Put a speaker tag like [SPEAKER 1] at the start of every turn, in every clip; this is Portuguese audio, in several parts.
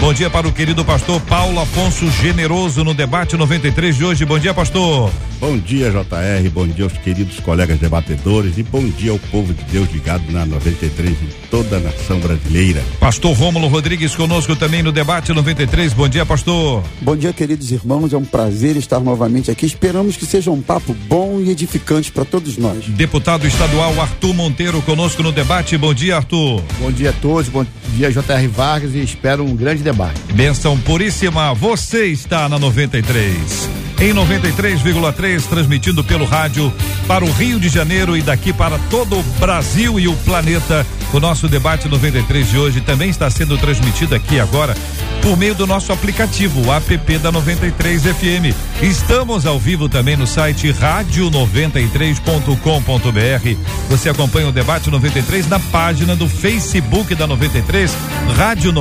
[SPEAKER 1] Bom dia para o querido pastor Paulo Afonso Generoso no Debate 93 de hoje. Bom dia, pastor.
[SPEAKER 2] Bom dia, JR. Bom dia aos queridos colegas debatedores e bom dia ao povo de Deus ligado na 93 em toda a nação brasileira.
[SPEAKER 1] Pastor Rômulo Rodrigues conosco também no debate 93. Bom dia, pastor.
[SPEAKER 3] Bom dia, queridos irmãos. É um prazer estar novamente aqui. Esperamos que seja um papo bom e edificante para todos nós.
[SPEAKER 1] Deputado estadual Arthur Monteiro conosco no debate. Bom dia, Arthur.
[SPEAKER 4] Bom dia a todos. Bom dia, JR Vargas e espero um grande debate.
[SPEAKER 1] Benção puríssima. Você está na 93 em 93,3, transmitindo pelo rádio para o Rio de Janeiro e daqui para todo o Brasil e o planeta. O nosso debate 93 de hoje também está sendo transmitido aqui agora por meio do nosso aplicativo, o app da 93 FM. Estamos ao vivo também no site rádio93.com.br. Você acompanha o debate 93 na página do Facebook da 93, Rádio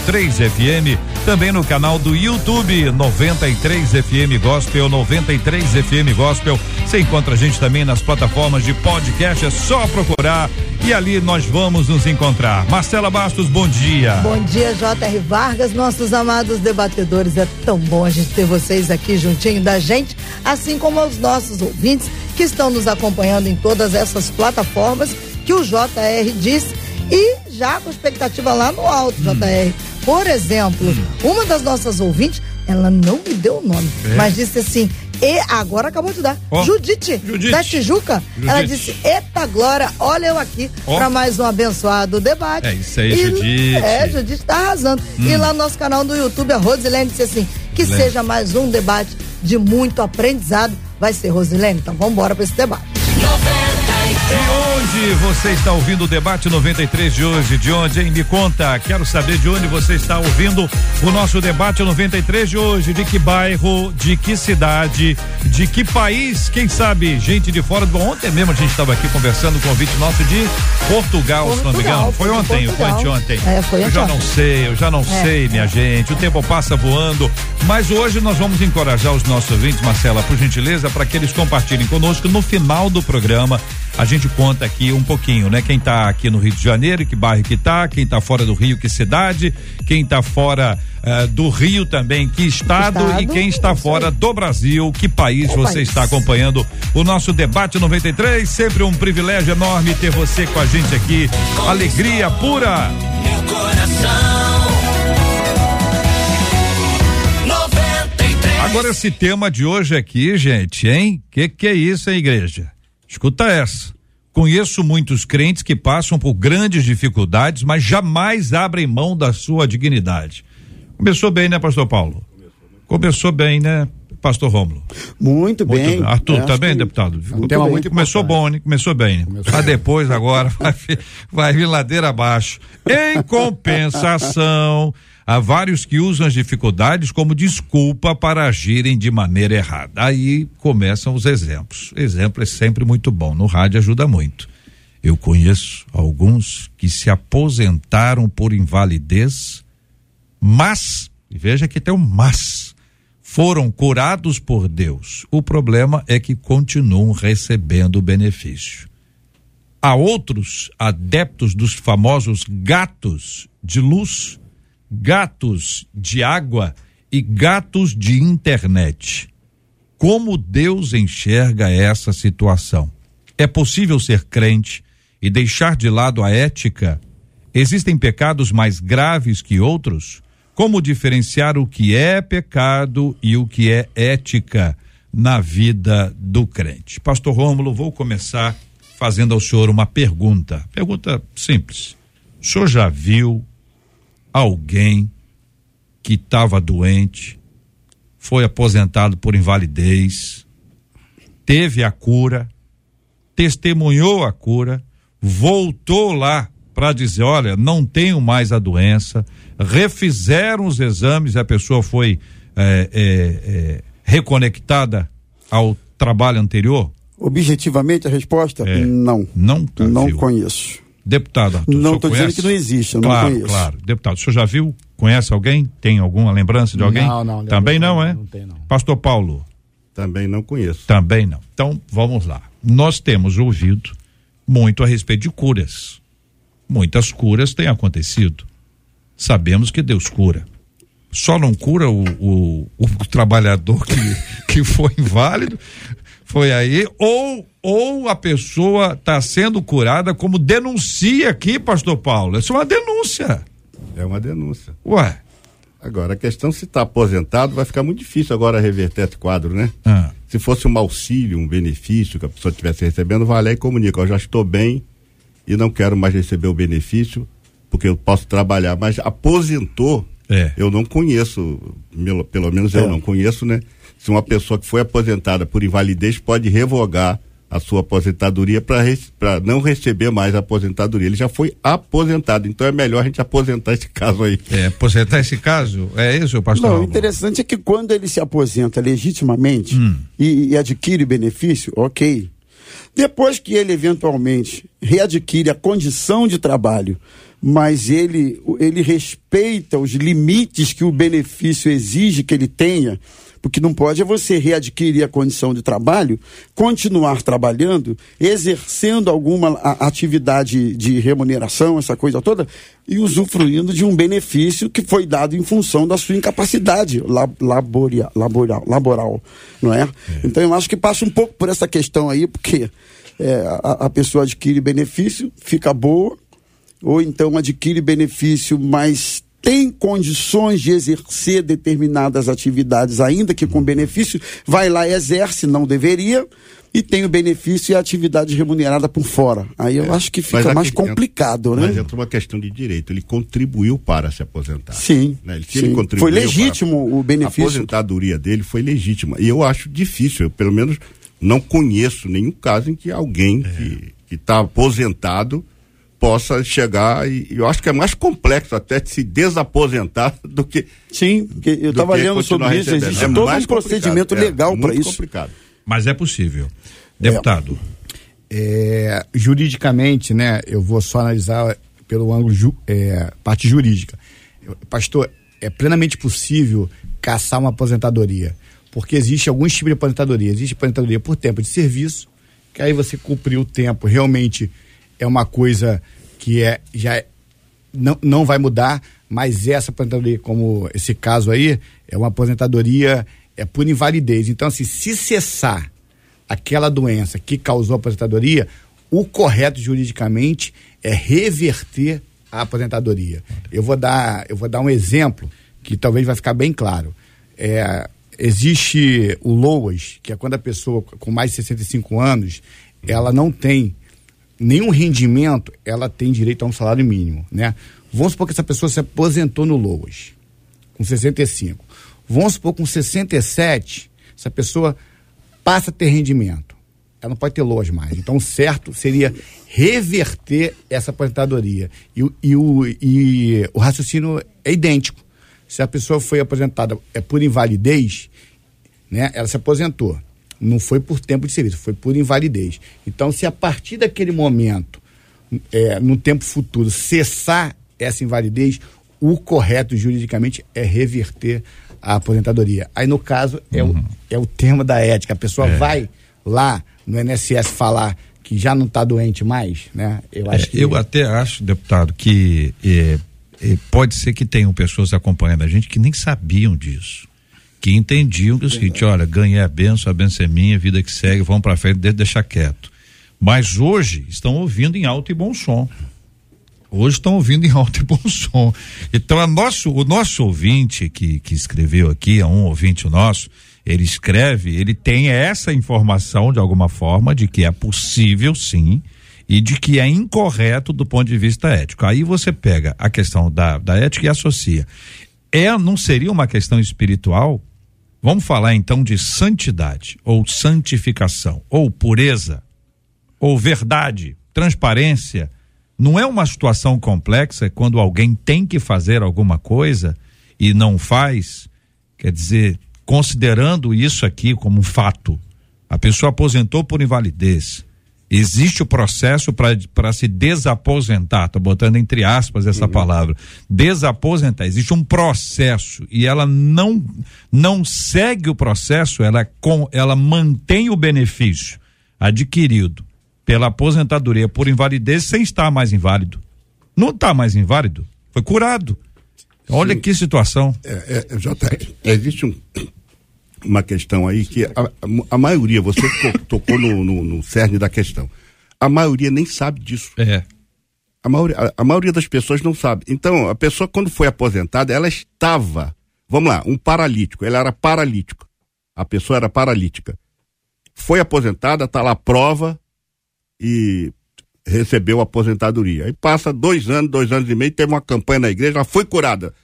[SPEAKER 1] 93.3 FM, também no canal do YouTube 93 FM Gospel, 93 FM Gospel. Você encontra a gente também nas plataformas de podcast, é só procurar e ali nós vamos nos encontrar. Marcela Bastos, bom dia.
[SPEAKER 5] Bom dia, J.R. Vargas, nossos amados debatedores. É tão bom a gente ter vocês aqui juntinho da gente, assim como aos nossos ouvintes que estão nos acompanhando em todas essas plataformas que o JR disse e já com expectativa lá no alto, hum. JR. Por exemplo, hum. uma das nossas ouvintes, ela não me deu o nome, é. mas disse assim: e agora acabou de dar. Oh. Judite, Judite, da Tijuca. Judite. Ela disse: Eita Glória, olha eu aqui oh. para mais um abençoado debate.
[SPEAKER 1] É isso aí, e, Judite.
[SPEAKER 5] É, Judite tá arrasando. Hum. E lá no nosso canal do YouTube, a Rosilene disse assim: que seja mais um debate de muito aprendizado. Vai ser, Rosilene? Então vamos embora para esse debate.
[SPEAKER 1] De onde você está ouvindo o debate 93 de hoje? De onde, hein? Me conta. Quero saber de onde você está ouvindo o nosso debate 93 de hoje. De que bairro, de que cidade, de que país? Quem sabe? Gente de fora. Bom, ontem mesmo a gente estava aqui conversando com o convite nosso de Portugal, Portugal se não me engano. Foi ontem, foi anteontem?
[SPEAKER 5] É, foi
[SPEAKER 1] eu já não sei, eu já não é. sei, minha gente. O tempo passa voando. Mas hoje nós vamos encorajar os nossos ouvintes, Marcela, por gentileza, para que eles compartilhem conosco no final do programa a gente conta aqui um pouquinho, né? Quem está aqui no Rio de Janeiro, que bairro que tá, quem está fora do Rio, que cidade, quem está fora uh, do Rio também, que estado, estado, e quem está fora do Brasil, que país que você país. está acompanhando o nosso debate 93. Sempre um privilégio enorme ter você com a gente aqui. Alegria pura. Meu coração. Agora esse tema de hoje aqui, gente, hein? Que que é isso, hein, igreja? Escuta essa. Conheço muitos crentes que passam por grandes dificuldades, mas jamais abrem mão da sua dignidade. Começou bem, né, pastor Paulo? Começou bem, né, pastor Rômulo?
[SPEAKER 3] Muito, muito bem.
[SPEAKER 1] Arthur, tá bem, deputado?
[SPEAKER 3] Um tema muito
[SPEAKER 1] começou bom, né? Começou bem. Começou Mas depois, agora, vai, vai vir ladeira abaixo. Em compensação, Há vários que usam as dificuldades como desculpa para agirem de maneira errada. Aí começam os exemplos. Exemplo é sempre muito bom, no rádio ajuda muito. Eu conheço alguns que se aposentaram por invalidez, mas, veja que tem um mas, foram curados por Deus. O problema é que continuam recebendo o benefício. Há outros adeptos dos famosos gatos de luz gatos de água e gatos de internet. Como Deus enxerga essa situação? É possível ser crente e deixar de lado a ética? Existem pecados mais graves que outros? Como diferenciar o que é pecado e o que é ética na vida do crente? Pastor Rômulo, vou começar fazendo ao senhor uma pergunta. Pergunta simples. O senhor já viu alguém que estava doente, foi aposentado por invalidez, teve a cura, testemunhou a cura, voltou lá para dizer: olha, não tenho mais a doença, refizeram os exames, a pessoa foi é, é, é, reconectada ao trabalho anterior?
[SPEAKER 3] Objetivamente a resposta?
[SPEAKER 1] É.
[SPEAKER 3] Não. Não
[SPEAKER 1] viu.
[SPEAKER 3] conheço.
[SPEAKER 1] Deputado, Arthur, o
[SPEAKER 3] Não
[SPEAKER 1] senhor
[SPEAKER 3] estou dizendo que não existe, eu
[SPEAKER 1] claro,
[SPEAKER 3] não conheço.
[SPEAKER 1] Claro, deputado, o senhor já viu? Conhece alguém? Tem alguma lembrança de alguém?
[SPEAKER 4] Não, não,
[SPEAKER 1] Também não,
[SPEAKER 4] não,
[SPEAKER 1] é?
[SPEAKER 4] não tem, não.
[SPEAKER 1] Pastor Paulo?
[SPEAKER 2] Também não conheço.
[SPEAKER 1] Também não. Então, vamos lá. Nós temos ouvido muito a respeito de curas. Muitas curas têm acontecido. Sabemos que Deus cura. Só não cura o, o, o trabalhador que, que foi inválido, foi aí, ou, ou a pessoa está sendo curada, como denuncia aqui, pastor Paulo. Isso é uma denúncia.
[SPEAKER 2] É uma denúncia.
[SPEAKER 1] Ué.
[SPEAKER 2] Agora, a questão se está aposentado, vai ficar muito difícil agora reverter esse quadro, né?
[SPEAKER 1] Ah.
[SPEAKER 2] Se fosse um auxílio, um benefício que a pessoa estivesse recebendo, vai lá e comunica, eu já estou bem e não quero mais receber o benefício, porque eu posso trabalhar. Mas aposentou,
[SPEAKER 1] É.
[SPEAKER 2] eu não conheço, pelo, menos eu
[SPEAKER 3] É.
[SPEAKER 2] não conheço, né? Se uma pessoa que foi aposentada por invalidez pode revogar a sua aposentadoria para não receber mais a aposentadoria. Ele já foi aposentado, então é melhor a gente aposentar esse caso aí.
[SPEAKER 1] É, aposentar esse caso? É isso, pastor?
[SPEAKER 3] Não, o interessante é que quando ele se aposenta legitimamente
[SPEAKER 1] Hum.
[SPEAKER 3] e, e adquire benefício, ok. Depois que ele eventualmente readquire a condição de trabalho, mas ele, ele respeita os limites que o benefício exige que ele tenha, porque não pode é você readquirir a condição de trabalho, continuar trabalhando, exercendo alguma atividade de remuneração, essa coisa toda, e usufruindo de um benefício que foi dado em função da sua incapacidade la- laboria- laboral, laboral, não é? Então eu acho que passa um pouco por essa questão aí, porque é, a, a pessoa adquire benefício, fica boa, ou então adquire benefício, mas tem condições de exercer determinadas atividades, ainda que com benefício, vai lá e exerce, não deveria, e tem o benefício e a atividade remunerada por fora. Aí eu acho que fica mais complicado, né?
[SPEAKER 2] Mas entra uma questão de direito. Ele contribuiu para se aposentar.
[SPEAKER 3] Sim,
[SPEAKER 2] Né? Ele-
[SPEAKER 3] sim.
[SPEAKER 2] ele
[SPEAKER 3] Foi legítimo
[SPEAKER 2] para-
[SPEAKER 3] o benefício.
[SPEAKER 2] A aposentadoria dele foi legítima. E eu acho difícil, eu pelo menos não conheço nenhum caso em que alguém que que está aposentado possa chegar e eu acho que é mais complexo até de se desaposentar do que
[SPEAKER 3] Sim, porque eu estava
[SPEAKER 2] que
[SPEAKER 3] lendo sobre isso, existe
[SPEAKER 2] É
[SPEAKER 3] todo um procedimento
[SPEAKER 2] é,
[SPEAKER 3] legal para
[SPEAKER 2] muito
[SPEAKER 3] isso.
[SPEAKER 2] complicado.
[SPEAKER 1] Mas é possível. Deputado,
[SPEAKER 4] É, juridicamente, né, eu vou só analisar pelo ângulo ju, é, parte jurídica. Pastor, é plenamente possível caçar uma aposentadoria, porque existe alguns tipos de aposentadoria. Existe aposentadoria por tempo de serviço, que aí você cumpriu o tempo, realmente é uma coisa que é já é- não, não vai mudar, mas essa aposentadoria, como esse caso aí, é uma aposentadoria é por invalidez. Então, assim, se cessar aquela doença que causou a aposentadoria, o correto juridicamente é reverter a aposentadoria. Eu vou dar, eu vou dar um exemplo que talvez vai ficar bem claro. É, existe o LOAS, que é quando a pessoa com mais de 65 anos, ela não tem nenhum rendimento, ela tem direito a um salário mínimo, né? Vamos supor que essa pessoa se aposentou no LOAS, com 65. Vamos supor com 67, essa pessoa passa a ter rendimento. Ela não pode ter LOAS mais. Então, certo seria reverter essa aposentadoria. E, e, o, e o raciocínio é idêntico. Se a pessoa foi aposentada é por invalidez, né? Ela se aposentou. Não foi por tempo de serviço, foi por invalidez. Então, se a partir daquele momento, é, no tempo futuro, cessar essa invalidez, o correto juridicamente é reverter a aposentadoria. Aí, no caso, é, o, é o termo da ética. A pessoa vai lá no INSS falar que já não está doente mais, né? Eu acho
[SPEAKER 1] É,
[SPEAKER 4] que.
[SPEAKER 1] eu até acho, deputado, que é, é, pode ser que tenham pessoas acompanhando a gente que nem sabiam disso. Que entendiam que é o seguinte, olha, ganhei a benção, a benção é minha, vida que segue, vamos para frente, de- deixar quieto. Mas hoje estão ouvindo em alto e bom som. Hoje estão ouvindo em alto e bom som. Então, nosso, o nosso ouvinte que, que escreveu aqui, é um ouvinte nosso, ele escreve, ele tem essa informação de alguma forma de que é possível sim e de que é incorreto do ponto de vista ético. Aí você pega a questão da, da ética e associa. é, não seria uma questão espiritual? Vamos falar então de santidade, ou santificação, ou pureza, ou verdade, transparência. Não é uma situação complexa quando alguém tem que fazer alguma coisa e não faz? Quer dizer, considerando isso aqui como um fato, a pessoa aposentou por invalidez, Existe o processo para se desaposentar, estou botando entre aspas essa uhum. palavra. Desaposentar, existe um processo e ela não não segue o processo, ela, com, ela mantém o benefício adquirido pela aposentadoria por invalidez sem estar mais inválido. Não está mais inválido, foi curado. Olha Sim. que situação.
[SPEAKER 2] É, é, existe um, uma questão aí que a, a maioria, você tocou no, no, no, cerne da questão. A maioria nem sabe disso.
[SPEAKER 1] É.
[SPEAKER 2] A maioria, a, a maioria das pessoas não sabe. Então, a pessoa, quando foi aposentada, ela estava, vamos lá, um paralítico. Ela era paralítica. A pessoa era paralítica. Foi aposentada, está lá a prova e recebeu a aposentadoria. Aí passa dois anos, dois anos e meio, teve uma campanha na igreja, ela foi curada.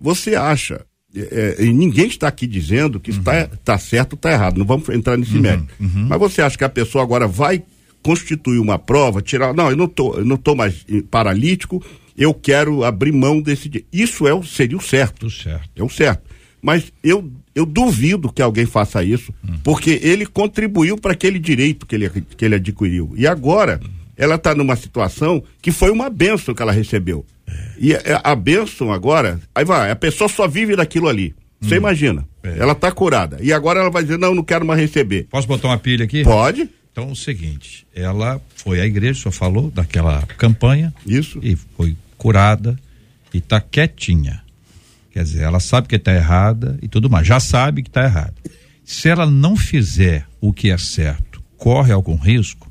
[SPEAKER 2] Você acha é, é, e ninguém está aqui dizendo que está uhum. tá certo ou está errado, não vamos entrar nesse uhum, mérito. Uhum. Mas você acha que a pessoa agora vai constituir uma prova, tirar. Não, eu não tô, eu não tô mais paralítico, eu quero abrir mão desse. Isso é o, seria o certo.
[SPEAKER 1] certo.
[SPEAKER 2] É o certo. Mas eu, eu duvido que alguém faça isso, uhum. porque ele contribuiu para aquele direito que ele, que ele adquiriu. E agora, ela está numa situação que foi uma benção que ela recebeu. E a, a bênção agora, aí vai, a pessoa só vive daquilo ali. Você hum. imagina. É. Ela está curada. E agora ela vai dizer, não, não quero mais receber.
[SPEAKER 1] Posso botar uma pilha aqui?
[SPEAKER 2] Pode.
[SPEAKER 1] Então é o seguinte, ela foi à igreja, só falou daquela campanha.
[SPEAKER 2] Isso.
[SPEAKER 1] E foi curada e está quietinha. Quer dizer, ela sabe que está errada e tudo mais, já sabe que está errada. Se ela não fizer o que é certo, corre algum risco,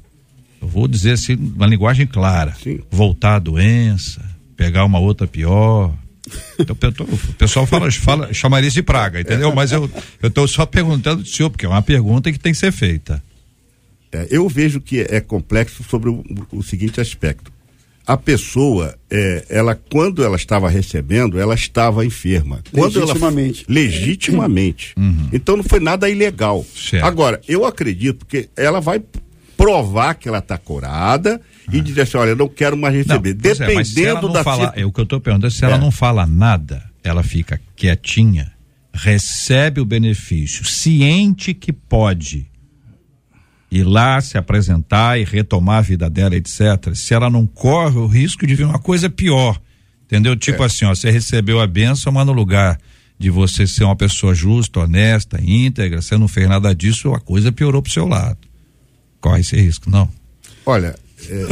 [SPEAKER 1] eu vou dizer assim, uma linguagem clara, Sim. voltar à doença, pegar uma outra pior. Então, o pessoal fala, fala, chamaria de praga, entendeu? Mas eu estou só perguntando do senhor, porque é uma pergunta que tem que ser feita.
[SPEAKER 2] É, eu vejo que é complexo sobre o, o seguinte aspecto. A pessoa, é, ela, quando ela estava recebendo, ela estava enferma. Quando
[SPEAKER 3] legitimamente.
[SPEAKER 2] Ela, legitimamente. Uhum. Então não foi nada ilegal.
[SPEAKER 1] Certo.
[SPEAKER 2] Agora, eu acredito que ela vai provar que ela está curada e dizer assim, olha, eu não quero mais receber. Não, Dependendo
[SPEAKER 1] é,
[SPEAKER 2] da
[SPEAKER 1] fala, é o que eu estou perguntando, se é. ela não fala nada, ela fica quietinha, recebe o benefício, ciente que pode ir lá se apresentar e retomar a vida dela, etc. Se ela não corre o risco de vir uma coisa pior, entendeu? Tipo é. assim, ó, você recebeu a benção, mas no lugar de você ser uma pessoa justa, honesta, íntegra, você não fez nada disso, a coisa piorou pro seu lado. Corre esse risco, não?
[SPEAKER 2] Olha, é,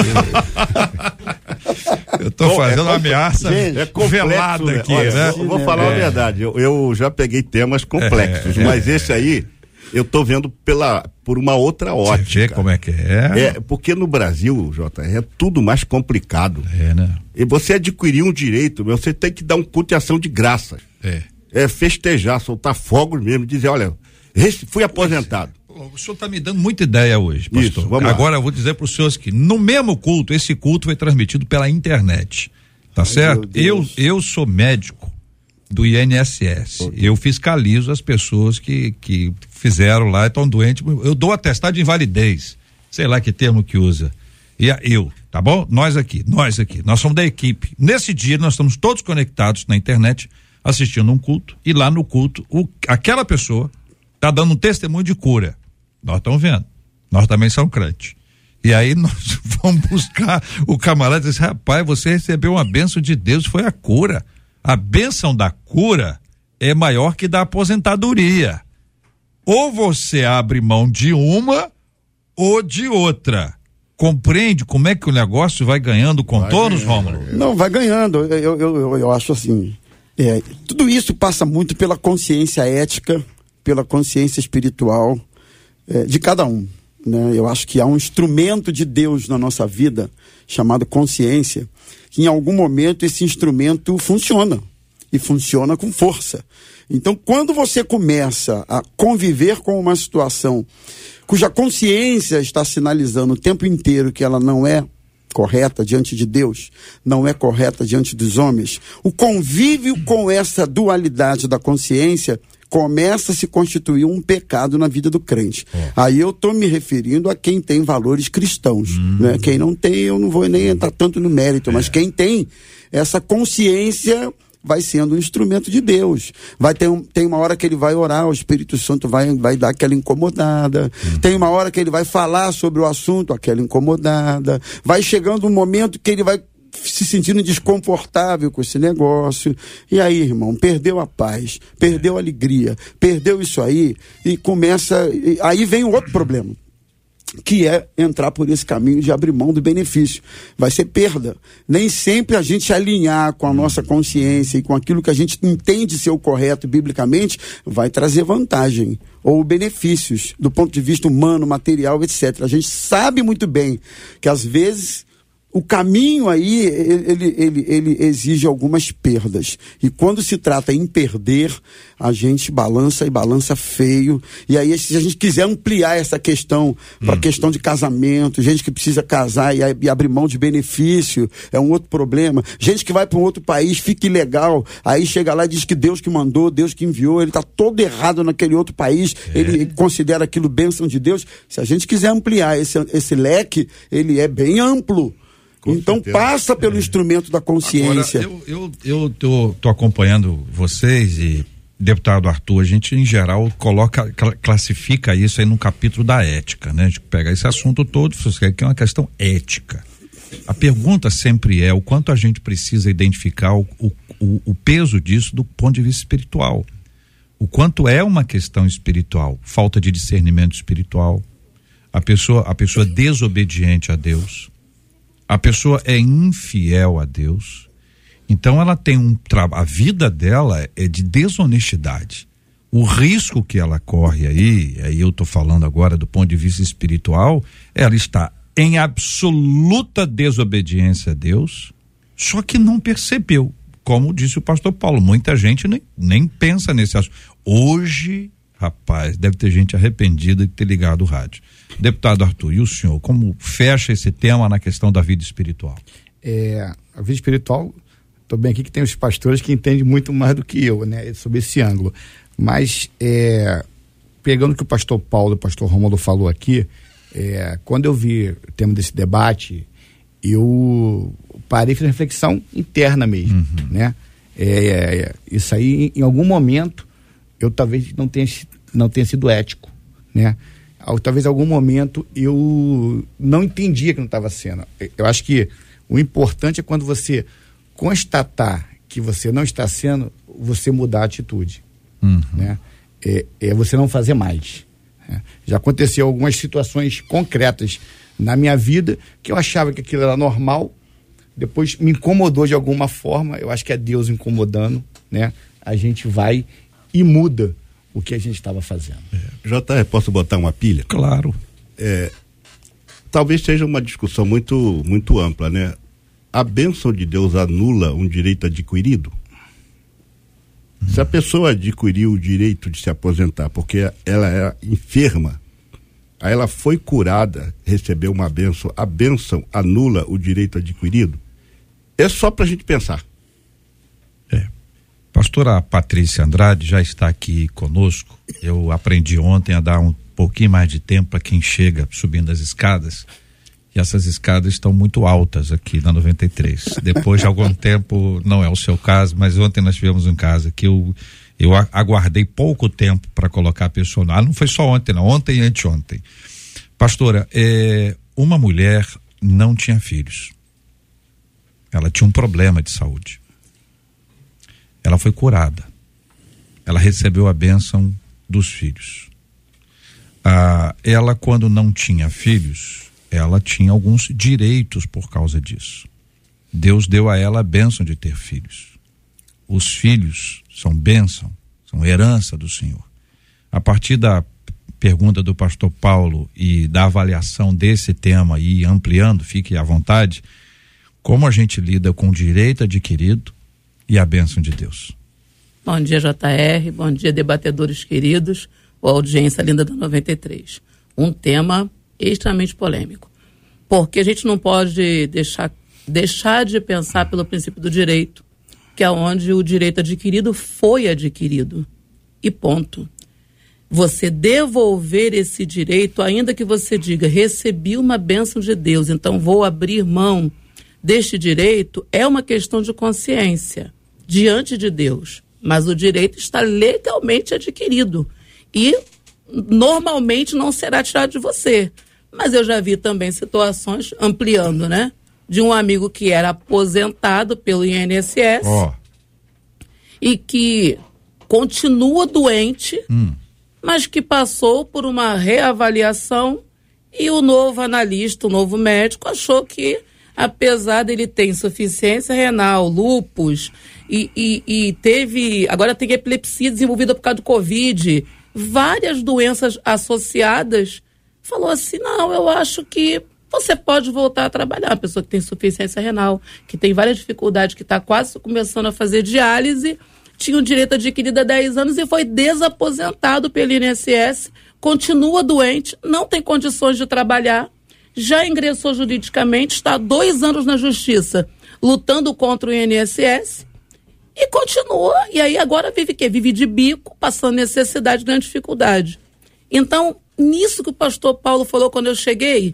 [SPEAKER 1] eu estou é fazendo é, uma ameaça
[SPEAKER 2] gente, é velada né? aqui, Olha, né? Vou, vou falar é. a verdade, eu, eu, já peguei temas complexos, é, mas esse aí eu estou vendo pela, por uma outra ótica. Você vê
[SPEAKER 1] como é que é?
[SPEAKER 2] É, porque no Brasil, Jota, é tudo mais complicado.
[SPEAKER 1] É, né?
[SPEAKER 2] E você adquirir um direito, você tem que dar um culto e ação de graça.
[SPEAKER 1] É.
[SPEAKER 2] É festejar, soltar fogos mesmo, dizer, olha, fui aposentado.
[SPEAKER 1] O senhor está me dando muita ideia hoje, pastor.
[SPEAKER 2] Isso, vamos
[SPEAKER 1] Agora
[SPEAKER 2] lá.
[SPEAKER 1] eu vou dizer para os senhores que no mesmo culto, esse culto foi transmitido pela internet. Tá Ai, certo? Eu, eu sou médico do INSS. Okay. Eu fiscalizo as pessoas que, que fizeram lá, estão doentes. Eu dou atestado de invalidez. Sei lá que termo que usa. E a, eu, tá bom? Nós aqui, nós aqui, nós somos da equipe. Nesse dia nós estamos todos conectados na internet, assistindo um culto, e lá no culto, o, aquela pessoa está dando um testemunho de cura. Nós estamos vendo. Nós também somos crentes. E aí nós vamos buscar o camarada e diz, rapaz, você recebeu uma bênção de Deus, foi a cura. A bênção da cura é maior que da aposentadoria. Ou você abre mão de uma ou de outra. Compreende como é que o negócio vai ganhando contornos, Rômulo?
[SPEAKER 3] Não, vai ganhando. Eu, eu, eu, eu acho assim. É, tudo isso passa muito pela consciência ética, pela consciência espiritual é, de cada um. Né? Eu acho que há um instrumento de Deus na nossa vida chamado consciência, que em algum momento esse instrumento funciona e funciona com força. Então, quando você começa a conviver com uma situação cuja consciência está sinalizando o tempo inteiro que ela não é correta diante de Deus, não é correta diante dos homens, o convívio com essa dualidade da consciência começa a se constituir um pecado na vida do crente. É. Aí eu estou me referindo a quem tem valores cristãos. Hum. Né? Quem não tem, eu não vou nem entrar tanto no mérito, é. mas quem tem essa consciência vai sendo um instrumento de Deus. Vai ter um, tem uma hora que ele vai orar, o Espírito Santo vai, vai dar aquela incomodada. Uhum. Tem uma hora que ele vai falar sobre o assunto, aquela incomodada. Vai chegando um momento que ele vai se sentindo desconfortável com esse negócio. E aí, irmão, perdeu a paz, perdeu a alegria, perdeu isso aí e começa. E aí vem outro problema que é entrar por esse caminho de abrir mão do benefício. Vai ser perda. Nem sempre a gente alinhar com a nossa consciência e com aquilo que a gente entende ser o correto biblicamente vai trazer vantagem ou benefícios do ponto de vista humano, material, etc. A gente sabe muito bem que às vezes o caminho aí, ele, ele, ele exige algumas perdas. E quando se trata em perder, a gente balança e balança feio. E aí, se a gente quiser ampliar essa questão para a hum. questão de casamento, gente que precisa casar e, e, abrir mão de benefício, é um outro problema. Gente que vai para um outro país, fica ilegal, aí chega lá e diz que Deus que mandou, Deus que enviou, ele está todo errado naquele outro país, é. ele considera aquilo bênção de Deus. Se a gente quiser ampliar esse, esse leque, ele é bem amplo. Com então certeza. passa pelo é. instrumento da consciência.
[SPEAKER 1] Agora, eu, eu, eu tô, tô acompanhando vocês e deputado Arthur, a gente em geral coloca, classifica isso aí no capítulo da ética, né? A gente pega esse assunto todo, que é uma questão ética. A pergunta sempre é o quanto a gente precisa identificar o, o, o peso disso do ponto de vista espiritual. O quanto é uma questão espiritual, falta de discernimento espiritual, a pessoa, a pessoa desobediente a Deus, a pessoa é infiel a Deus, então ela tem um a vida dela é de desonestidade. O risco que ela corre aí, aí eu estou falando agora do ponto de vista espiritual, ela está em absoluta desobediência a Deus, só que não percebeu. Como disse o pastor Paulo, muita gente nem, nem pensa nesse assunto. Hoje, rapaz, deve ter gente arrependida de ter ligado o rádio. Deputado Arthur, e o senhor, como fecha esse tema na questão da vida espiritual?
[SPEAKER 4] É, a vida espiritual, estou bem aqui que tem os pastores que entendem muito mais do que eu, né, sobre esse ângulo. Mas, é, pegando o que o pastor Paulo e o pastor Romulo falou aqui, é, quando eu vi o tema desse debate, eu parei e fiz reflexão interna mesmo, uhum. né? É, é, isso aí, em, em algum momento, eu talvez não tenha, não tenha sido ético, né? Talvez em algum momento eu não entendia que não estava sendo. Eu acho que o importante é quando você constatar que você não está sendo, você mudar a atitude. Uhum. Né? É, é, você não fazer mais. Né? Já aconteceu algumas situações concretas na minha vida que eu achava que aquilo era normal, depois me incomodou de alguma forma, eu acho que é Deus incomodando, né? A gente vai e muda o que a gente estava fazendo.
[SPEAKER 2] É. JR, posso botar uma pilha?
[SPEAKER 1] Claro.
[SPEAKER 2] É, talvez seja uma discussão muito, muito ampla, né? A bênção de Deus anula um direito adquirido? Hum. Se a pessoa adquiriu o direito de se aposentar porque ela era enferma, aí ela foi curada, recebeu uma bênção, a bênção anula o direito adquirido? É só para a gente pensar.
[SPEAKER 1] Pastora Patrícia Andrade já está aqui conosco. Eu aprendi ontem a dar um pouquinho mais de tempo para quem chega subindo as escadas. E essas escadas estão muito altas aqui na 93. Depois de algum tempo, não é o seu caso, mas ontem nós tivemos um caso que eu, eu aguardei pouco tempo para colocar a pessoa. Ah, não foi só ontem, não, ontem e anteontem. Pastora, é, uma mulher não tinha filhos. Ela tinha um problema de saúde ela foi curada. Ela recebeu a bênção dos filhos. Ah, ela, quando não tinha filhos, ela tinha alguns direitos por causa disso. Deus deu a ela a bênção de ter filhos. Os filhos são bênção, são herança do Senhor. A partir da pergunta do pastor Paulo e da avaliação desse tema e ampliando, fique à vontade, como a gente lida com o direito adquirido e a bênção de Deus.
[SPEAKER 6] Bom dia, JR. Bom dia, debatedores queridos, ou audiência linda da 93. Um tema extremamente polêmico. Porque a gente não pode deixar, deixar de pensar pelo princípio do direito, que é onde o direito adquirido foi adquirido. E ponto. Você devolver esse direito, ainda que você diga, recebi uma bênção de Deus, então vou abrir mão deste direito, é uma questão de consciência diante de Deus. Mas o direito está legalmente adquirido. E normalmente não será tirado de você. Mas eu já vi também situações, ampliando, né? De um amigo que era aposentado pelo INSS
[SPEAKER 1] Ó,
[SPEAKER 6] e que continua doente, mas que passou por uma reavaliação e o novo analista, o novo médico, achou que, apesar dele ter insuficiência renal, lupus, e, e, e teve. Agora tem epilepsia desenvolvida por causa do Covid, várias doenças associadas, falou assim: não, eu acho que você pode voltar a trabalhar. Uma pessoa que tem insuficiência renal, que tem várias dificuldades, que está quase começando a fazer diálise, tinha o direito adquirido há 10 anos e foi desaposentado pelo INSS, continua doente, não tem condições de trabalhar, já ingressou juridicamente, está há dois anos na justiça lutando contra o INSS e continua. E aí agora vive o quê? Vive de bico, passando necessidade, grande dificuldade. Então, nisso que o pastor Paulo falou quando eu cheguei,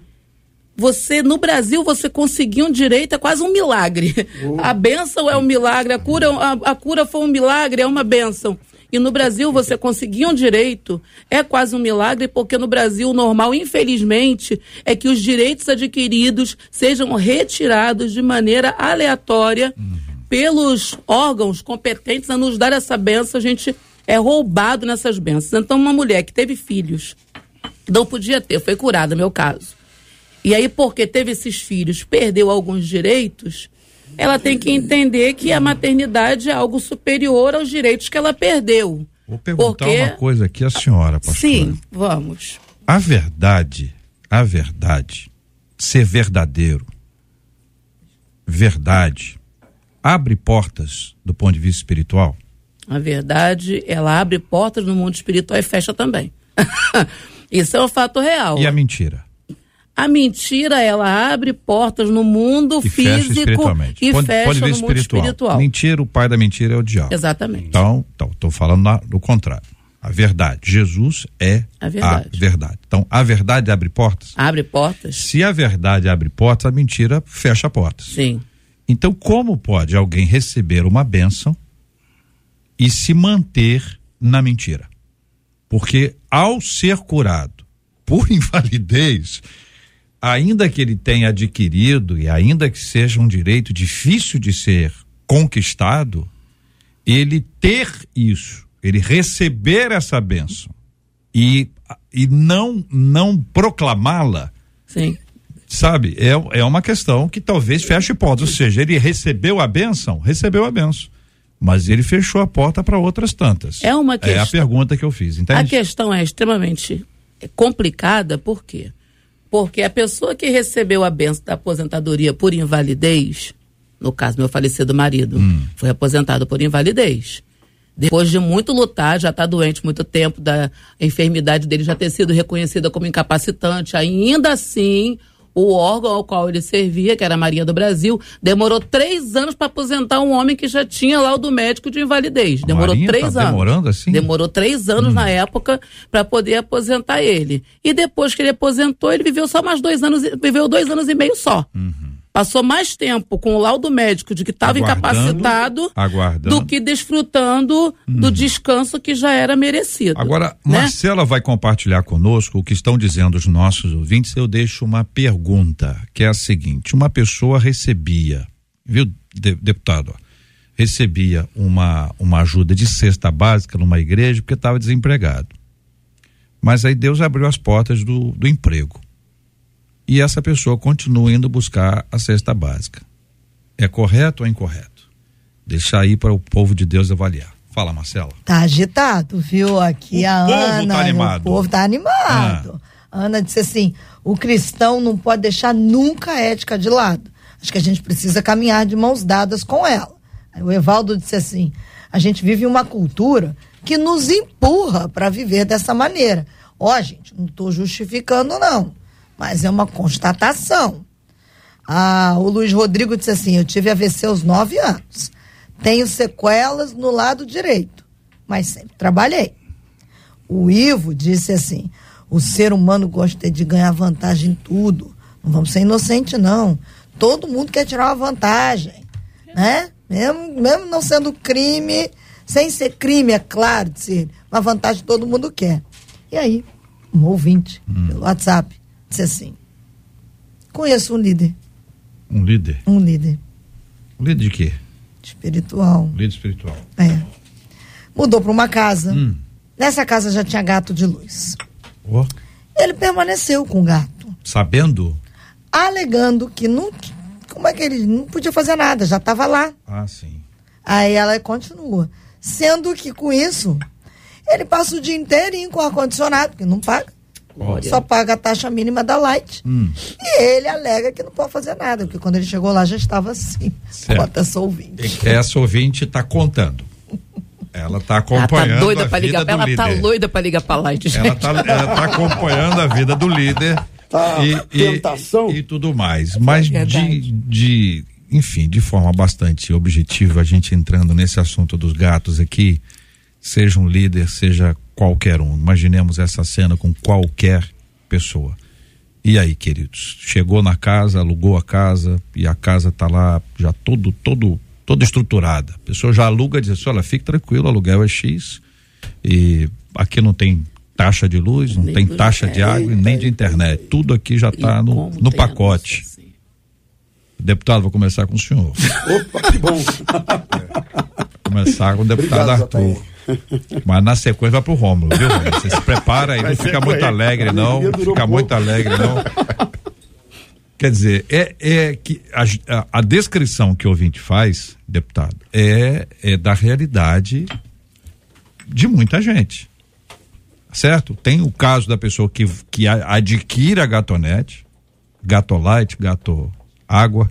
[SPEAKER 6] você, no Brasil, você conseguir um direito é quase um milagre. A bênção é um milagre, a cura, a, a cura foi um milagre, é uma bênção. E no Brasil, você conseguir um direito é quase um milagre, porque no Brasil, o normal, infelizmente, é que os direitos adquiridos sejam retirados de maneira aleatória pelos órgãos competentes a nos dar essa benção. A gente é roubado nessas bênçãos. Então, uma mulher que teve filhos, não podia ter, foi curada, meu caso. E aí, porque teve esses filhos, perdeu alguns direitos, ela tem que entender que a maternidade é algo superior aos direitos que ela perdeu.
[SPEAKER 1] vou perguntar
[SPEAKER 6] Porque-
[SPEAKER 1] uma coisa aqui à senhora, pastor.
[SPEAKER 6] Sim, vamos.
[SPEAKER 1] A verdade, a verdade, ser verdadeiro, verdade, abre portas do ponto de vista espiritual?
[SPEAKER 6] A verdade, ela abre portas no mundo espiritual e fecha também. Isso é um fato real.
[SPEAKER 1] E a mentira?
[SPEAKER 6] A mentira, ela abre portas no mundo
[SPEAKER 1] E
[SPEAKER 6] físico
[SPEAKER 1] espiritualmente.
[SPEAKER 6] e
[SPEAKER 1] Ponto-
[SPEAKER 6] fecha
[SPEAKER 1] ponto de
[SPEAKER 6] no
[SPEAKER 1] vista
[SPEAKER 6] mundo espiritual.
[SPEAKER 1] Mentira, o pai da mentira é o diabo.
[SPEAKER 6] Exatamente.
[SPEAKER 1] Então, estou falando na- do contrário. A verdade. Jesus é
[SPEAKER 6] A verdade.
[SPEAKER 1] a verdade. Então, a verdade abre portas.
[SPEAKER 6] Abre portas?
[SPEAKER 1] Se a verdade abre portas, a mentira fecha portas.
[SPEAKER 6] Sim.
[SPEAKER 1] Então, como pode alguém receber uma bênção e se manter na mentira? Porque ao ser curado por invalidez, ainda que ele tenha adquirido e ainda que seja um direito difícil de ser conquistado, ele ter isso, ele receber essa bênção e, e não não proclamá-la,
[SPEAKER 6] Sim.
[SPEAKER 1] sabe? É, é uma questão que talvez feche portas. Ou seja, ele recebeu a bênção, recebeu a bênção. Mas ele fechou a porta para outras tantas.
[SPEAKER 6] É uma
[SPEAKER 1] É a
[SPEAKER 6] questão-
[SPEAKER 1] pergunta que eu fiz,
[SPEAKER 6] A
[SPEAKER 1] entende?
[SPEAKER 6] questão é extremamente complicada, por quê? Porque a pessoa que recebeu a benção da aposentadoria por invalidez, no caso meu falecido marido,
[SPEAKER 1] Hum.
[SPEAKER 6] foi aposentado por invalidez. Depois de muito lutar, já está doente muito tempo, da enfermidade dele já ter sido reconhecida como incapacitante, ainda assim, o órgão ao qual ele servia, que era a Marinha do Brasil, demorou três anos para aposentar um homem que já tinha laudo médico de invalidez. Demorou
[SPEAKER 1] Marinha
[SPEAKER 6] três
[SPEAKER 1] tá
[SPEAKER 6] anos.
[SPEAKER 1] demorando assim?
[SPEAKER 6] Demorou três anos na época para poder aposentar ele. E depois que ele aposentou, ele viveu só mais dois anos, viveu dois anos e meio só. Passou mais tempo com o laudo médico de que estava incapacitado
[SPEAKER 1] aguardando.
[SPEAKER 6] do que desfrutando do descanso que já era merecido.
[SPEAKER 1] Agora,
[SPEAKER 6] né?
[SPEAKER 1] Marcela vai compartilhar conosco o que estão dizendo os nossos ouvintes. Eu deixo uma pergunta, que é a seguinte: uma pessoa recebia, viu, de- deputado, recebia uma, uma ajuda de cesta básica numa igreja porque estava desempregado. Mas aí Deus abriu as portas do, do emprego. E essa pessoa continua indo buscar a cesta básica. É correto ou incorreto? Deixar aí para o povo de Deus avaliar. Fala, Marcela.
[SPEAKER 5] Tá agitado, viu? Aqui
[SPEAKER 1] O
[SPEAKER 5] a
[SPEAKER 1] povo
[SPEAKER 5] Ana.
[SPEAKER 1] tá animado.
[SPEAKER 5] O povo tá animado. A Ana disse assim: o cristão não pode deixar nunca a ética de lado. Acho que a gente precisa caminhar de mãos dadas com ela. Aí o Evaldo disse assim: a gente vive uma cultura que nos empurra para viver dessa maneira. Ó, gente, não estou justificando, não. Mas é uma constatação. Ah, o Luiz Rodrigo disse assim: Eu tive AVC aos nove anos. Tenho sequelas no lado direito, mas sempre trabalhei. O Ivo disse assim: o ser humano gosta de ganhar vantagem em tudo. Não vamos ser inocentes, não. Todo mundo quer tirar uma vantagem, né? Mesmo, mesmo não sendo crime, sem ser crime, é claro, de ser uma vantagem todo mundo quer. E aí, um ouvinte, hum. pelo WhatsApp, disse assim: Conheço um líder.
[SPEAKER 1] Um líder?
[SPEAKER 5] Um líder.
[SPEAKER 1] Um líder de quê?
[SPEAKER 5] Espiritual.
[SPEAKER 1] Líder espiritual.
[SPEAKER 5] É. Mudou para uma casa. Hum. Nessa casa já tinha gato de luz.
[SPEAKER 1] Oh.
[SPEAKER 5] Ele permaneceu com o gato.
[SPEAKER 1] Sabendo?
[SPEAKER 5] Alegando que não. Como é que ele não podia fazer nada, já estava lá.
[SPEAKER 1] Ah, sim.
[SPEAKER 5] Aí ela continua. Sendo que com isso, ele passa o dia inteirinho com ar-condicionado, porque não paga. Olha. Só paga a taxa mínima da Light. Hum. E ele alega que não pode fazer nada, porque quando ele chegou lá já estava assim.
[SPEAKER 1] Certo. Conta
[SPEAKER 5] essa ouvinte.
[SPEAKER 1] Essa ouvinte está contando. Ela está acompanhando ela tá doida a vida ligar, do
[SPEAKER 6] ela
[SPEAKER 1] líder.
[SPEAKER 6] Ela tá doida para ligar para Light, gente.
[SPEAKER 1] Ela está tá acompanhando a vida do líder.
[SPEAKER 3] Tá e, tentação.
[SPEAKER 1] E, e, tudo mais. Mas é de, de, enfim, de forma bastante objetiva, a gente entrando nesse assunto dos gatos aqui, seja um líder, seja qualquer um. Imaginemos essa cena com qualquer pessoa. E aí, queridos? Chegou na casa, alugou a casa e a casa está lá já todo, todo toda estruturada. A pessoa já aluga e diz assim, olha, fique tranquilo, o aluguel é X e aqui não tem taxa de luz, não nem tem taxa de água e nem de internet. Tudo aqui já está no, no pacote. Assim. Deputado, vou começar com o senhor.
[SPEAKER 3] Opa, que bom.
[SPEAKER 1] começar com o deputado Obrigado, Arthur. Mas na sequência vai pro Rômulo, viu? Você se prepara aí, não fica muito alegre, não. Fica muito alegre, não. Quer dizer, é, é que a, a, descrição que o ouvinte faz, deputado, é, é da realidade de muita gente. Certo? Tem o caso da pessoa que, que adquire a gatonete, gatolite, gato água,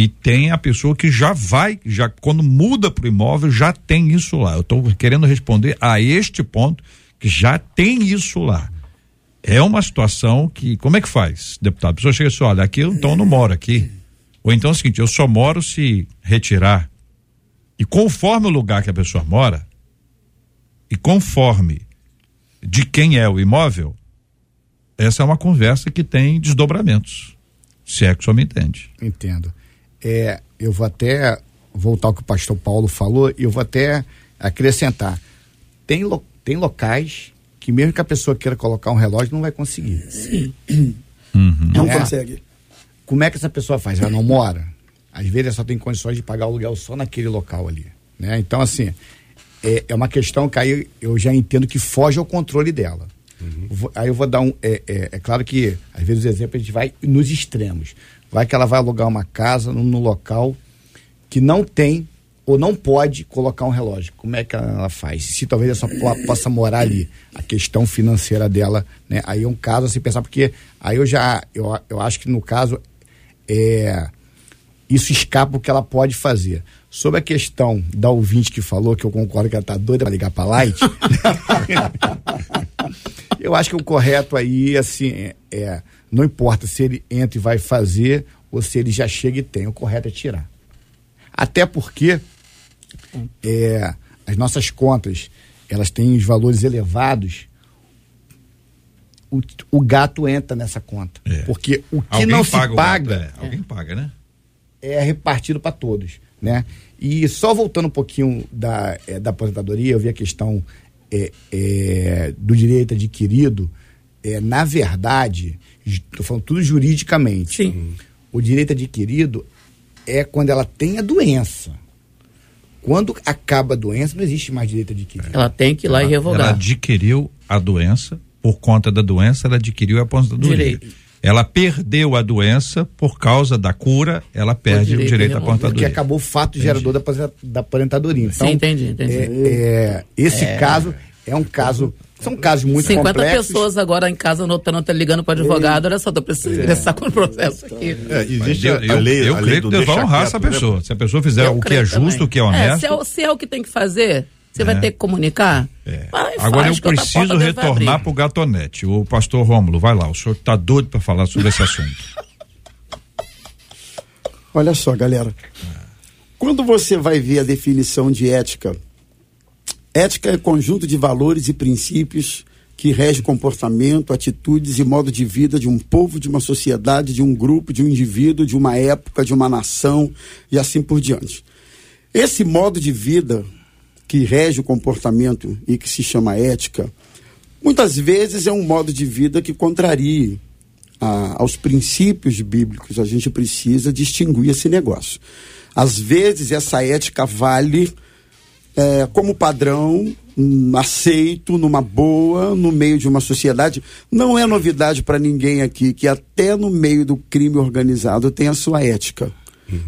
[SPEAKER 1] e tem a pessoa que já vai, já quando muda para o imóvel, já tem isso lá. Eu estou querendo responder a este ponto que já tem isso lá é uma situação que, como é que faz, deputado? A pessoa chega assim, olha, aqui então eu não moro aqui. Ou então é o seguinte, eu só moro se retirar. E conforme o lugar que a pessoa mora, e conforme de quem é o imóvel, essa é uma conversa que tem desdobramentos. Se é que o senhor me entende.
[SPEAKER 4] Entendo. É, eu vou até voltar ao que o pastor Paulo falou e eu vou até acrescentar. Tem, lo, tem locais que mesmo que a pessoa queira colocar um relógio, não vai conseguir.
[SPEAKER 6] Sim.
[SPEAKER 3] Uhum. Não é? consegue.
[SPEAKER 4] Como é que essa pessoa faz? Ela não mora? Às vezes ela só tem condições de pagar o aluguel só naquele local ali. Né? Então, assim, é, é uma questão que aí eu já entendo que foge ao controle dela. Uhum. Aí eu vou dar um. É, é, é, claro que, às vezes, o exemplo a gente vai nos extremos. Vai que ela vai alugar uma casa no, no local que não tem ou não pode colocar um relógio. Como é que ela faz? Se talvez só possa morar ali, a questão financeira dela, né? Aí é um caso a se pensar, porque aí eu já, eu, eu acho que no caso, é, isso escapa o que ela pode fazer. Sobre a questão da ouvinte que falou, que eu concordo que ela tá doida para ligar para Light, eu acho que o correto aí, assim, é, é, não importa se ele entra e vai fazer ou se ele já chega e tem, o correto é tirar. Até porque é, as nossas contas elas têm os valores elevados, o, o gato entra nessa conta. É. Porque o que alguém não se paga, paga
[SPEAKER 1] gato, é. alguém paga, né?
[SPEAKER 4] É repartido para todos, né? E só voltando um pouquinho da, é, da aposentadoria, eu vi a questão é, é, do direito adquirido. É, na verdade, estou falando tudo juridicamente.
[SPEAKER 6] Sim.
[SPEAKER 4] O direito adquirido é quando ela tem a doença. Quando acaba a doença, não existe mais direito adquirido.
[SPEAKER 6] Ela tem que ir lá ela, e revogar.
[SPEAKER 1] Ela adquiriu a doença, por conta da doença, ela adquiriu a aposentadoria. Direito. Ela perdeu a doença por causa da cura, ela perde o direito, o direito à aposentadoria. Porque
[SPEAKER 4] acabou o fato gerador da, da aposentadoria. Então,
[SPEAKER 6] Sim, entendi, entendi.
[SPEAKER 4] É, é, esse é. caso é um caso são casos muito 50 complexos.
[SPEAKER 6] pessoas agora em casa anotando, tá ligando para advogado, olha só, tô precisando ingressar é. com o processo aqui.
[SPEAKER 1] É, existe eu, a lei, eu, a lei creio que Deus vai honrar essa pessoa. Se a pessoa fizer eu o que é justo, também. o que é honesto.
[SPEAKER 6] É, se, é, se é o que tem que fazer, Você vai ter que comunicar?
[SPEAKER 1] É.
[SPEAKER 6] Vai,
[SPEAKER 1] Agora eu
[SPEAKER 6] faz, outra
[SPEAKER 1] preciso retornar
[SPEAKER 6] abrir.
[SPEAKER 1] pro gatonete. O pastor Rômulo, vai lá, o senhor tá doido para falar sobre esse assunto.
[SPEAKER 3] Olha só, galera. Quando você vai ver a definição de ética, ética é conjunto de valores e princípios que rege comportamento, atitudes e modo de vida de um povo, de uma sociedade, de um grupo, de um indivíduo, de uma época, de uma nação e assim por diante. Esse modo de vida que rege o comportamento e que se chama ética, muitas vezes é um modo de vida que contraria a- aos princípios bíblicos. A gente precisa distinguir esse negócio. Às vezes, essa ética vale é, como padrão hum, aceito numa boa no meio de uma sociedade. Não é novidade para ninguém aqui que até no meio do crime organizado tem a sua ética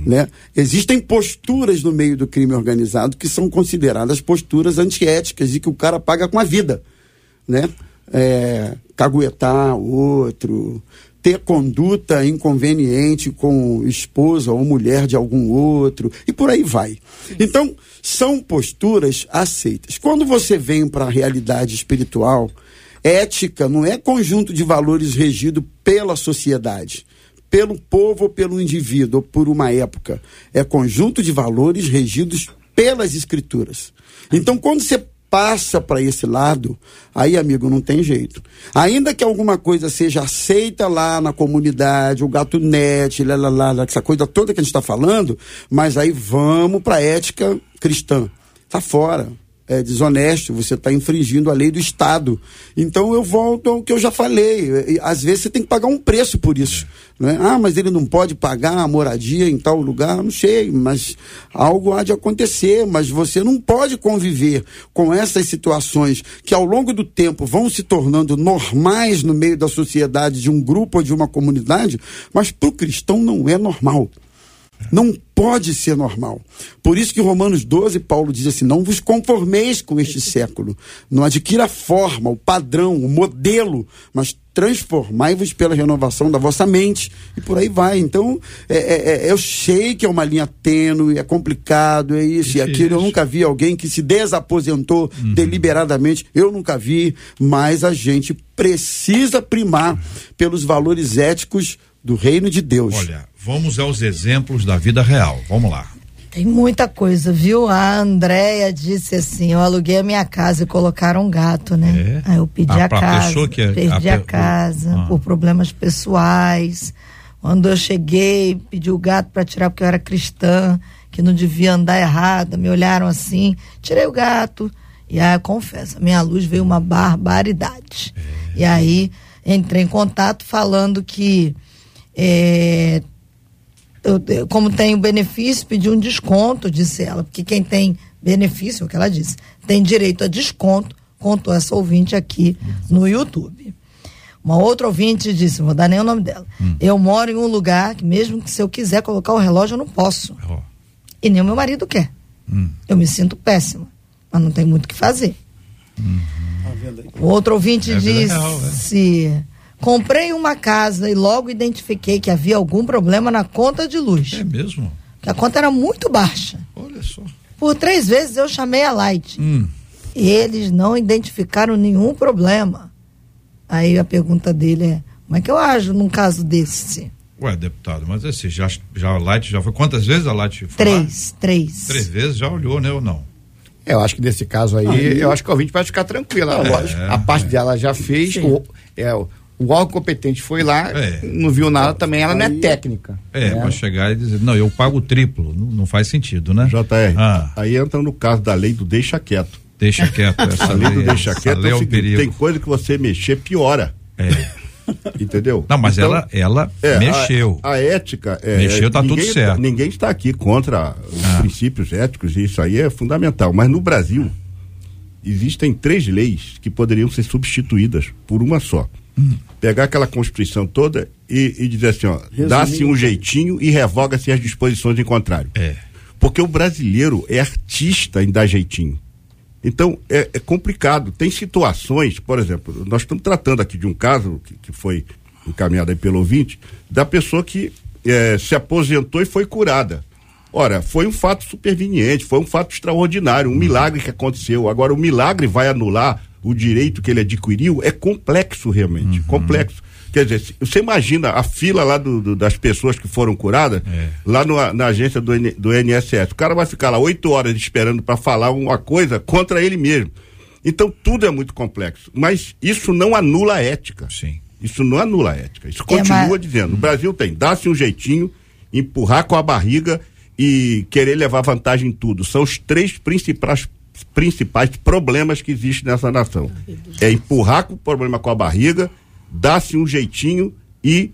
[SPEAKER 3] né? Existem posturas no meio do crime organizado que são consideradas posturas antiéticas e que o cara paga com a vida né? É, caguetar o outro ter conduta inconveniente com esposa ou mulher de algum outro e por aí vai. Então, são posturas aceitas. Quando você vem para a realidade espiritual, ética não é conjunto de valores regido pela sociedade, pelo povo ou pelo indivíduo, ou por uma época. É conjunto de valores regidos pelas escrituras. Então, quando você passa para esse lado, aí, amigo, não tem jeito. Ainda que alguma coisa seja aceita lá na comunidade, o gato net, lá, lá, lá, essa coisa toda que a gente está falando, mas aí vamos para a ética cristã. Tá fora. É desonesto, você está infringindo a lei do Estado. Então eu volto ao que eu já falei. Às vezes você tem que pagar um preço por isso. Né? Ah, mas ele não pode pagar a moradia em tal lugar, não sei, mas algo há de acontecer. Mas você não pode conviver com essas situações que ao longo do tempo vão se tornando normais no meio da sociedade, de um grupo ou de uma comunidade, mas para o cristão não é normal. Não pode ser normal. Por isso que Romanos 12, Paulo diz assim: não vos conformeis com este século. Não adquira a forma, o padrão, o modelo, mas transformai-vos pela renovação da vossa mente. E por aí vai. Então, é, é, é, eu sei que é uma linha tênue, é complicado, é isso e aquilo. Eu nunca vi alguém que se desaposentou deliberadamente. Eu nunca vi, mas a gente precisa primar pelos valores éticos do reino de Deus.
[SPEAKER 1] Olha, vamos aos exemplos da vida real. Vamos lá.
[SPEAKER 5] Tem muita coisa, viu? A Andréia disse assim: eu aluguei a minha casa e colocaram um gato, né?
[SPEAKER 1] É?
[SPEAKER 5] Aí eu pedi a
[SPEAKER 1] pra
[SPEAKER 5] casa.
[SPEAKER 1] que é-
[SPEAKER 5] perdi
[SPEAKER 1] a
[SPEAKER 5] a, casa
[SPEAKER 1] Ah.
[SPEAKER 5] por problemas pessoais. Quando eu cheguei, pedi o gato para tirar porque eu era cristã, que não devia andar errado. Me olharam assim, tirei o gato. E aí, eu confesso, a minha luz veio uma barbaridade.
[SPEAKER 1] É.
[SPEAKER 5] E aí, entrei em contato falando que é, eu, eu, como tem o benefício, pedi um desconto, disse ela, porque quem tem benefício, é o que ela disse, tem direito a desconto, contou essa ouvinte aqui no YouTube. Uma outra ouvinte disse, não vou dar nem o nome dela, eu moro em um lugar que mesmo que se eu quiser colocar o relógio, eu não posso.
[SPEAKER 1] Ó,
[SPEAKER 5] E nem o meu marido quer. Eu me sinto péssima, mas não tem muito o que fazer. O outro ouvinte
[SPEAKER 1] É
[SPEAKER 5] disse:
[SPEAKER 1] real,
[SPEAKER 5] comprei uma casa e logo identifiquei que havia algum problema na conta de luz.
[SPEAKER 1] É mesmo?
[SPEAKER 5] Que a conta era muito baixa.
[SPEAKER 1] Olha só.
[SPEAKER 5] Por três vezes eu chamei a Light.
[SPEAKER 1] Hum.
[SPEAKER 5] E eles não identificaram nenhum problema. Aí a pergunta dele é: como é que eu ajo num caso desse?
[SPEAKER 1] Ué, deputado, mas esse já, já a Light já foi. Quantas vezes a Light foi? lá?
[SPEAKER 5] Três, três.
[SPEAKER 1] Três vezes já olhou, né? Ou não?
[SPEAKER 4] Eu acho que nesse caso aí, eu acho que o ouvinte pode ficar tranquila.
[SPEAKER 1] É,
[SPEAKER 4] lógico. A parte dela já fez. O, é, o, órgão competente foi lá,
[SPEAKER 1] É.
[SPEAKER 4] não viu nada também, ela não é técnica.
[SPEAKER 1] É,
[SPEAKER 4] né?
[SPEAKER 1] pra chegar e dizer, não, eu pago o triplo. Não, não faz sentido, né?
[SPEAKER 2] JR,
[SPEAKER 1] Ah.
[SPEAKER 2] aí entra no caso da lei do deixa quieto.
[SPEAKER 1] Deixa quieto. Essa
[SPEAKER 2] A lei do
[SPEAKER 1] lei,
[SPEAKER 2] deixa quieto é
[SPEAKER 1] é
[SPEAKER 2] o
[SPEAKER 1] um
[SPEAKER 2] seguinte, tem coisa que você mexer piora,
[SPEAKER 1] É.
[SPEAKER 2] entendeu?
[SPEAKER 1] Não, mas
[SPEAKER 2] Então,
[SPEAKER 1] ela, ela
[SPEAKER 2] é,
[SPEAKER 1] A,
[SPEAKER 2] A, a ética é.
[SPEAKER 1] Mexeu, tá
[SPEAKER 2] ninguém,
[SPEAKER 1] tudo certo.
[SPEAKER 2] Ninguém está aqui contra os
[SPEAKER 1] Ah.
[SPEAKER 2] princípios éticos, e isso aí é fundamental. Mas no Brasil, existem três leis que poderiam ser substituídas por uma só.
[SPEAKER 1] Hum.
[SPEAKER 2] Pegar aquela Constituição toda e, e dizer assim, ó, dá-se um jeitinho e revoga-se as disposições em contrário.
[SPEAKER 1] É.
[SPEAKER 2] Porque o brasileiro é artista em dar jeitinho. Então, é, é complicado. Tem situações, por exemplo, nós estamos tratando aqui de um caso que, que foi encaminhado aí pelo ouvinte, da pessoa que eh, se aposentou e foi curada. Ora, foi um fato superveniente, foi um fato extraordinário, um milagre que aconteceu. Agora, o milagre vai anular o direito que ele adquiriu? É complexo, realmente,
[SPEAKER 1] Uhum.
[SPEAKER 2] complexo. Quer dizer, se- você imagina a fila lá do, do- das pessoas que foram curadas,
[SPEAKER 1] É.
[SPEAKER 2] lá no- na agência do, do NSS. O cara vai ficar lá oito horas esperando para falar uma coisa contra ele mesmo. Então, tudo é muito complexo. Mas isso não anula a ética.
[SPEAKER 1] Sim.
[SPEAKER 2] Isso não anula a ética. Isso
[SPEAKER 5] É,
[SPEAKER 2] continua
[SPEAKER 5] mas-
[SPEAKER 2] dizendo. O Brasil tem, dá-se um jeitinho, empurrar com a barriga e querer levar vantagem em tudo. São os três principais, principais problemas que existem nessa nação. É empurrar com o problema com a barriga, dar-se um jeitinho e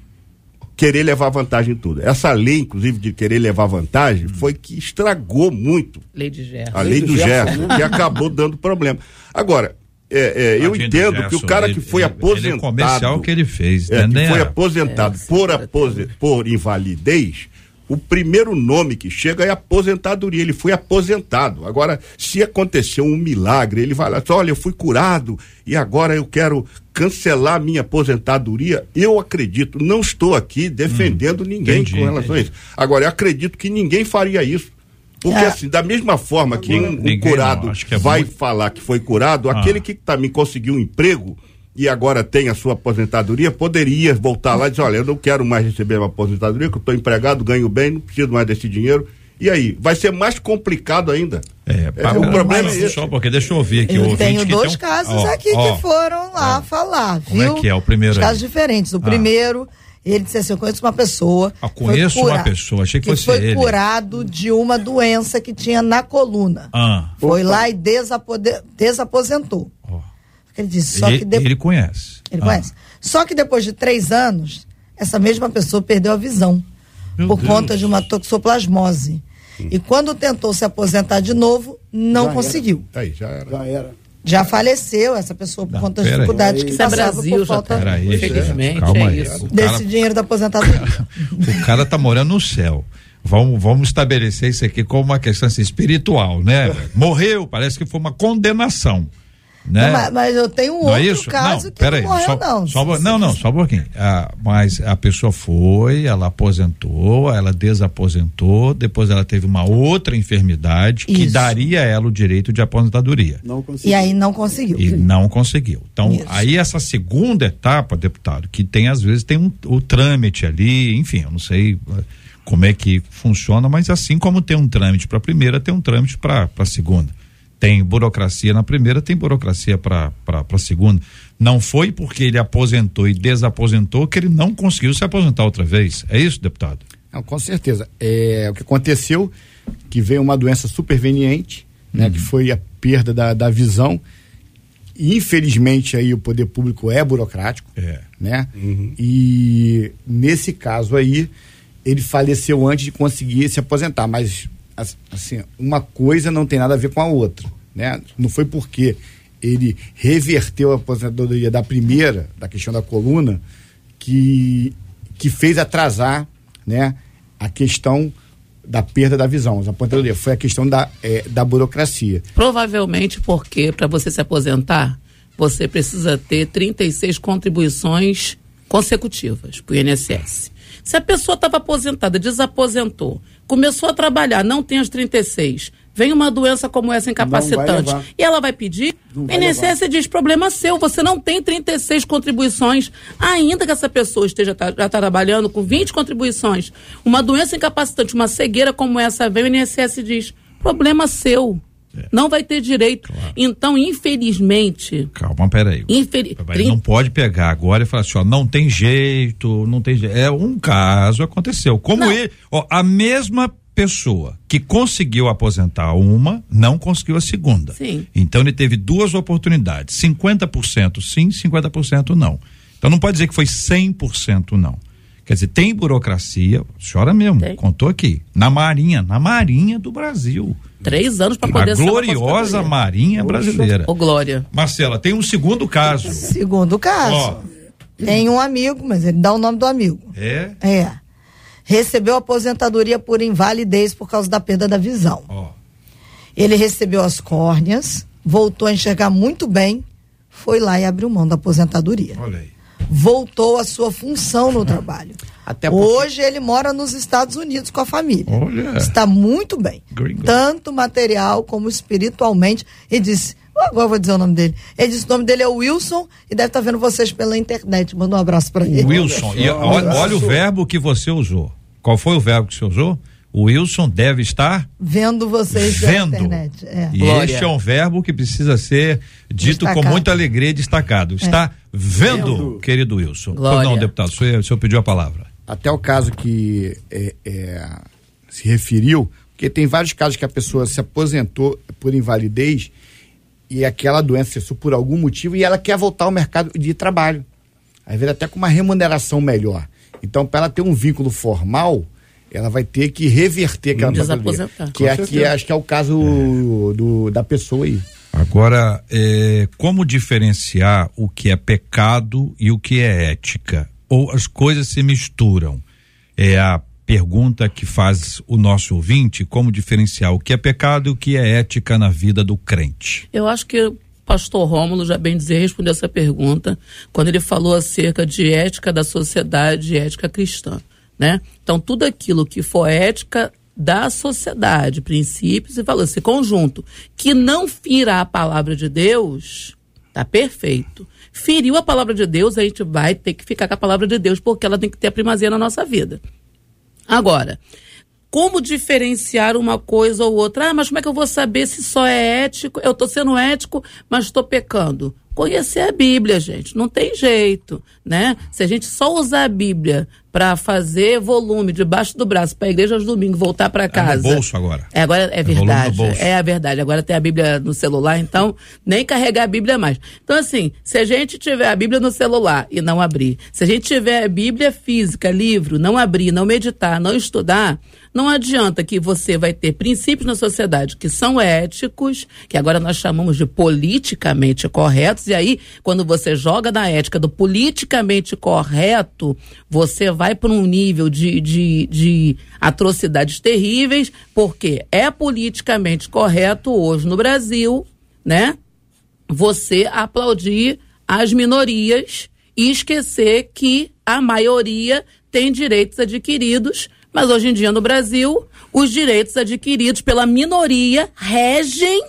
[SPEAKER 2] querer levar vantagem em tudo. Essa lei, inclusive, de querer levar vantagem, foi que estragou muito
[SPEAKER 6] Lei de Gerson.
[SPEAKER 2] a lei do Gerson, que acabou dando problema. Agora, é, é, eu
[SPEAKER 1] do
[SPEAKER 2] entendo que
[SPEAKER 1] Gerson,
[SPEAKER 2] o cara que foi
[SPEAKER 1] ele-
[SPEAKER 2] aposentado.
[SPEAKER 1] Ele é comercial que ele fez,
[SPEAKER 2] É,
[SPEAKER 1] né?
[SPEAKER 2] que foi
[SPEAKER 1] a-
[SPEAKER 2] aposentado por, apose- por invalidez, o primeiro nome que chega é aposentadoria. Ele foi aposentado. Agora, se aconteceu um milagre, ele vai lá, olha, eu fui curado e agora eu quero cancelar a minha aposentadoria. Eu acredito, não estou aqui defendendo ninguém
[SPEAKER 1] Hum, entendi,
[SPEAKER 2] com relação a isso. Agora, eu acredito que ninguém faria isso. Porque,
[SPEAKER 5] É.
[SPEAKER 2] assim, da mesma forma que um, um
[SPEAKER 1] Ninguém
[SPEAKER 2] curado
[SPEAKER 1] não, é
[SPEAKER 2] vai
[SPEAKER 1] muito-
[SPEAKER 2] falar que foi curado,
[SPEAKER 1] Ah.
[SPEAKER 2] aquele que também conseguiu um emprego e agora tem a sua aposentadoria, poderia voltar lá e dizer, olha, eu não quero mais receber uma aposentadoria, que eu estou empregado, ganho bem, não preciso mais desse dinheiro. E aí, vai ser mais complicado ainda.
[SPEAKER 1] É, pá,
[SPEAKER 2] o problema
[SPEAKER 1] mas
[SPEAKER 2] é esse.
[SPEAKER 1] Só porque deixa eu ouvir aqui o
[SPEAKER 5] Eu tenho
[SPEAKER 1] que
[SPEAKER 5] dois
[SPEAKER 1] tem um-
[SPEAKER 5] casos
[SPEAKER 1] ó,
[SPEAKER 5] aqui
[SPEAKER 1] ó,
[SPEAKER 5] que foram lá falar,
[SPEAKER 1] Como é
[SPEAKER 5] viu?
[SPEAKER 1] que é o primeiro
[SPEAKER 5] Os
[SPEAKER 1] aí?
[SPEAKER 5] casos diferentes. O
[SPEAKER 1] Ah.
[SPEAKER 5] primeiro, ele disse assim: eu conheço uma pessoa.
[SPEAKER 1] Ah,
[SPEAKER 5] foi
[SPEAKER 1] conheço uma pessoa, achei que fosse
[SPEAKER 5] foi
[SPEAKER 1] ele.
[SPEAKER 5] curado de uma doença que tinha na coluna.
[SPEAKER 1] Ah,
[SPEAKER 5] Foi lá e desapode- desaposentou. Ele disse, só
[SPEAKER 1] ele,
[SPEAKER 5] que depois.
[SPEAKER 1] ele conhece.
[SPEAKER 5] Ele
[SPEAKER 1] Ah,
[SPEAKER 5] conhece. Só que depois de três anos, essa mesma pessoa perdeu a visão
[SPEAKER 1] Meu
[SPEAKER 5] por
[SPEAKER 1] Deus.
[SPEAKER 5] conta de uma toxoplasmose. E quando tentou se aposentar de novo, não
[SPEAKER 3] Já
[SPEAKER 5] conseguiu.
[SPEAKER 2] Aí, já era.
[SPEAKER 3] Já era.
[SPEAKER 5] Já faleceu essa pessoa por
[SPEAKER 1] Não,
[SPEAKER 5] conta das
[SPEAKER 1] pera aí.
[SPEAKER 5] dificuldades que
[SPEAKER 6] Isso é
[SPEAKER 5] passava
[SPEAKER 6] Brasil,
[SPEAKER 5] por
[SPEAKER 6] já
[SPEAKER 5] falta
[SPEAKER 6] tá.
[SPEAKER 1] Peraí,
[SPEAKER 6] Infelizmente,
[SPEAKER 1] calma
[SPEAKER 6] é
[SPEAKER 1] aí.
[SPEAKER 6] isso.
[SPEAKER 5] Desse
[SPEAKER 1] cara,
[SPEAKER 5] dinheiro da aposentadoria.
[SPEAKER 1] o cara tá morando no céu. Vamos, vamos estabelecer isso aqui como uma questão assim, espiritual, né? Morreu, parece que foi uma condenação. Né?
[SPEAKER 5] Não, mas, mas eu tenho um
[SPEAKER 1] Não é
[SPEAKER 5] outro
[SPEAKER 1] isso?
[SPEAKER 5] caso
[SPEAKER 1] não,
[SPEAKER 5] que
[SPEAKER 1] peraí,
[SPEAKER 5] não morreu,
[SPEAKER 1] só,
[SPEAKER 5] não.
[SPEAKER 1] só- não, não,
[SPEAKER 5] quiser.
[SPEAKER 1] só um pouquinho. Ah, mas a pessoa foi, ela aposentou, ela desaposentou, depois ela teve uma outra enfermidade que
[SPEAKER 5] Isso.
[SPEAKER 1] daria a ela o direito de aposentadoria.
[SPEAKER 3] Não.
[SPEAKER 5] E aí não conseguiu.
[SPEAKER 1] E não conseguiu. Então,
[SPEAKER 5] Isso.
[SPEAKER 1] aí essa segunda etapa, deputado, que tem às vezes tem um, o trâmite ali, enfim, eu não sei eh, como é que funciona, mas assim como tem um trâmite para a primeira, tem um trâmite para a segunda. Tem burocracia na primeira, tem burocracia para a segunda. Não foi porque ele aposentou e desaposentou que ele não conseguiu se aposentar outra vez. É isso, deputado?
[SPEAKER 4] Não, com certeza. É, o que aconteceu, que veio uma doença superveniente, né, que foi a perda da, da visão. E, infelizmente aí o poder público é burocrático,
[SPEAKER 1] É.
[SPEAKER 4] né? E nesse caso aí ele faleceu antes de conseguir se aposentar, mas as- assim, uma coisa não tem nada a ver com a outra, né? Não foi porque ele reverteu a aposentadoria da primeira, da questão da coluna, que que fez atrasar, né, a questão da perda da visão, da aposentadoria. Foi a questão da, eh, da burocracia.
[SPEAKER 6] Provavelmente porque para você se aposentar, você precisa ter 36 contribuições consecutivas para o INSS. Se a pessoa estava aposentada, desaposentou, começou a trabalhar, não tem as 36, vem uma doença como essa incapacitante. e ela vai pedir,
[SPEAKER 3] Não
[SPEAKER 6] o INSS diz problema seu, você não tem 36 contribuições, ainda que essa pessoa esteja tá- já tá trabalhando com 20 contribuições, uma doença incapacitante, uma cegueira como essa vem, o INSS diz problema seu. Não vai ter direito. Então, infelizmente,
[SPEAKER 1] Calma, peraí.
[SPEAKER 6] infeli
[SPEAKER 1] Mas Ele não pode pegar agora e falar assim, ó, não tem jeito, não tem jeito. É um caso aconteceu. Como
[SPEAKER 6] Não.
[SPEAKER 1] ele, ó, a mesma pessoa que conseguiu aposentar uma, não conseguiu a segunda.
[SPEAKER 6] Sim.
[SPEAKER 1] Então ele teve duas oportunidades, 50% sim, 50% não. Então não pode dizer que foi 100% não. Quer dizer, tem burocracia, chora mesmo,
[SPEAKER 6] Tem.
[SPEAKER 1] contou aqui, na Marinha, na Marinha do Brasil.
[SPEAKER 6] três anos para
[SPEAKER 1] A
[SPEAKER 6] poder uma
[SPEAKER 1] gloriosa. Marinha brasileira.
[SPEAKER 6] Ô, Glória.
[SPEAKER 1] Marcela, tem um segundo caso.
[SPEAKER 5] Segundo caso,
[SPEAKER 1] Ó.
[SPEAKER 5] tem um amigo, mas ele dá o nome do amigo.
[SPEAKER 1] É?
[SPEAKER 5] É. Recebeu aposentadoria por invalidez por causa da perda da visão.
[SPEAKER 1] Ó.
[SPEAKER 5] Ele recebeu as córneas, voltou a enxergar muito bem, foi lá e abriu mão da aposentadoria.
[SPEAKER 1] Olha aí.
[SPEAKER 5] Voltou à sua função no trabalho.
[SPEAKER 4] Até porque-
[SPEAKER 5] Hoje ele mora nos Estados Unidos com a família.
[SPEAKER 1] Olha.
[SPEAKER 5] Está muito bem.
[SPEAKER 1] Gringo.
[SPEAKER 5] Tanto material como espiritualmente. Ele disse, agora eu vou dizer o nome dele. Ele disse o nome dele é Wilson e deve estar vendo vocês pela internet. Manda um abraço para ele.
[SPEAKER 1] Wilson, e olha, olha o verbo que você usou. Qual foi o verbo que você usou? O Wilson deve estar
[SPEAKER 5] Vendo vocês
[SPEAKER 1] vendo.
[SPEAKER 5] internet. É.
[SPEAKER 1] E
[SPEAKER 6] Glória.
[SPEAKER 1] este é um verbo que precisa ser dito com
[SPEAKER 5] Destacado.
[SPEAKER 1] muita alegria e destacado. Está vendo,
[SPEAKER 3] Vendo.
[SPEAKER 1] querido Wilson.
[SPEAKER 6] Glória.
[SPEAKER 1] Pois não, deputado, o senhor, o senhor pediu a palavra.
[SPEAKER 4] Até o caso que é, é, se referiu, porque tem vários casos que a pessoa se aposentou por invalidez e aquela doença cessou por algum motivo e ela quer voltar ao mercado de trabalho. Às vezes até com uma remuneração melhor. Então, para ela ter um vínculo formal, ela vai ter que reverter aquela
[SPEAKER 6] Desaposentar.
[SPEAKER 4] aposentadoria. Que, é, que é- acho que é o caso do, da pessoa aí.
[SPEAKER 1] Agora, é, como diferenciar o que é pecado e o que é ética? Ou as coisas se misturam? É a pergunta que faz o nosso ouvinte: como diferenciar o que é pecado e o que é ética na vida do crente?
[SPEAKER 6] Eu acho que o pastor Rômulo, já bem dizer, respondeu essa pergunta quando ele falou acerca de ética da sociedade e ética cristã, né? Então, tudo aquilo que for ética da sociedade, princípios e valores, esse conjunto, que não fira a palavra de Deus, tá perfeito. Feriu a palavra de Deus, a gente vai ter que ficar com a palavra de Deus, porque ela tem que ter a primazia na nossa vida. Agora, como diferenciar uma coisa ou outra? Ah, mas como é que eu vou saber se só é ético? Eu estou sendo ético, mas estou pecando. Conhecer a Bíblia, gente, não tem jeito, né? Se a gente só usar a Bíblia para fazer volume debaixo do braço para a igreja aos domingos, voltar para casa.
[SPEAKER 1] no bolso agora.
[SPEAKER 6] É, agora é
[SPEAKER 1] no
[SPEAKER 6] verdade. É a verdade. Agora tem a Bíblia no celular, então nem carregar a Bíblia mais. Então, assim, se a gente tiver a Bíblia no celular e não abrir, se a gente tiver a Bíblia física, livro, não abrir, não meditar, não estudar, não adianta que você vai ter princípios na sociedade que são éticos, que agora nós chamamos de politicamente corretos, e aí, quando você joga na ética do politicamente correto, você vai para um nível de, de, de atrocidades terríveis, porque é politicamente correto hoje no Brasil, né? Você aplaudir as minorias e esquecer que a maioria tem direitos adquiridos, mas hoje em dia no Brasil, os direitos adquiridos pela minoria regem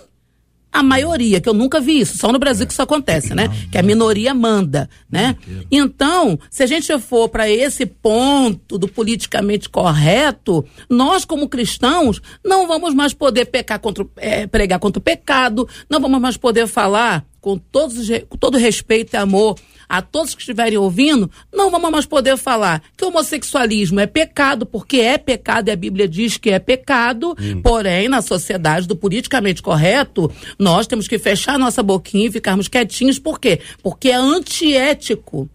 [SPEAKER 6] a maioria, que eu nunca vi isso, só no Brasil que isso acontece, né? Que a minoria manda, né? Então, se a gente for para esse ponto do politicamente correto, nós como cristãos não vamos mais poder pecar contra, eh, pregar contra o pecado, não vamos mais poder falar com, todos, todo respeito e amor a todos que estiverem ouvindo, não vamos mais poder falar que homossexualismo é pecado, porque é pecado e a Bíblia diz que é pecado, porém, na sociedade do politicamente correto, nós temos que fechar nossa boquinha e ficarmos quietinhos, por quê? Porque é antiético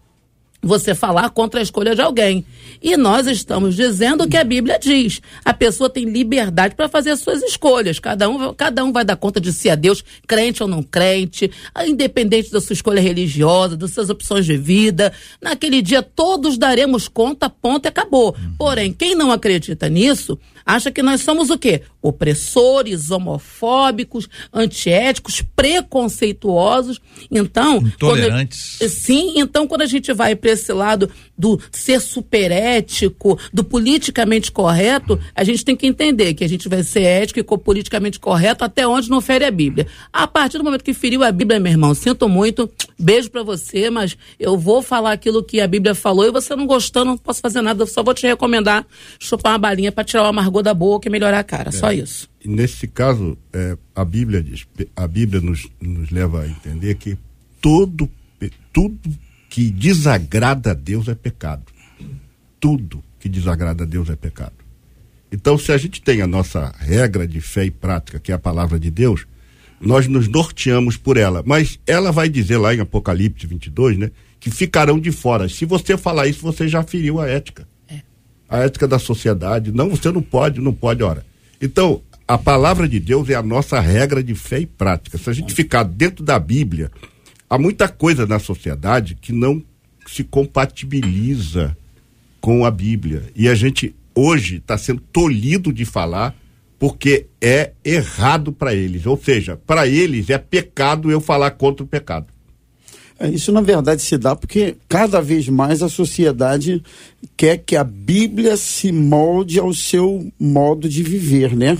[SPEAKER 6] você falar contra a escolha de alguém. E nós estamos dizendo o que a Bíblia diz. A pessoa tem liberdade para fazer as suas escolhas. Cada um, cada um vai dar conta de si a Deus, crente ou não crente, independente da sua escolha religiosa, das suas opções de vida. Naquele dia todos daremos conta, ponto e acabou. Porém, quem não acredita nisso, acha que nós somos o quê? Opressores, homofóbicos, antiéticos, preconceituosos. Então,
[SPEAKER 1] Intolerantes.
[SPEAKER 6] Sim, então quando a gente vai para esse lado do ser superético, do politicamente correto, a gente tem que entender que a gente vai ser ético e politicamente correto até onde não fere a Bíblia. A partir do momento que feriu a Bíblia, meu irmão, sinto muito, beijo para você, mas eu vou falar aquilo que a Bíblia falou e você não gostando, não posso fazer nada, eu só vou te recomendar chupar uma balinha para tirar o amargor da boca e melhorar a cara, só isso.
[SPEAKER 2] E nesse caso, é, a Bíblia diz, a Bíblia nos, nos leva a entender que todo, tudo que desagrada a Deus é pecado. Tudo que desagrada a Deus é pecado. Então, se a gente tem a nossa regra de fé e prática, que é a palavra de Deus, nós nos norteamos por ela. Mas ela vai dizer lá em Apocalipse 22, né, que ficarão de fora. Se você falar isso, você já feriu a ética. A ética da sociedade. Não, você não pode, não pode, ora. Então, a palavra de Deus é a nossa regra de fé e prática. Se a gente ficar dentro da Bíblia, há muita coisa na sociedade que não se compatibiliza com a Bíblia. E a gente hoje está sendo tolhido de falar porque é errado para eles. Ou seja, para eles é pecado eu falar contra o pecado.
[SPEAKER 3] É, isso na verdade se dá porque cada vez mais a sociedade quer que a Bíblia se molde ao seu modo de viver, né?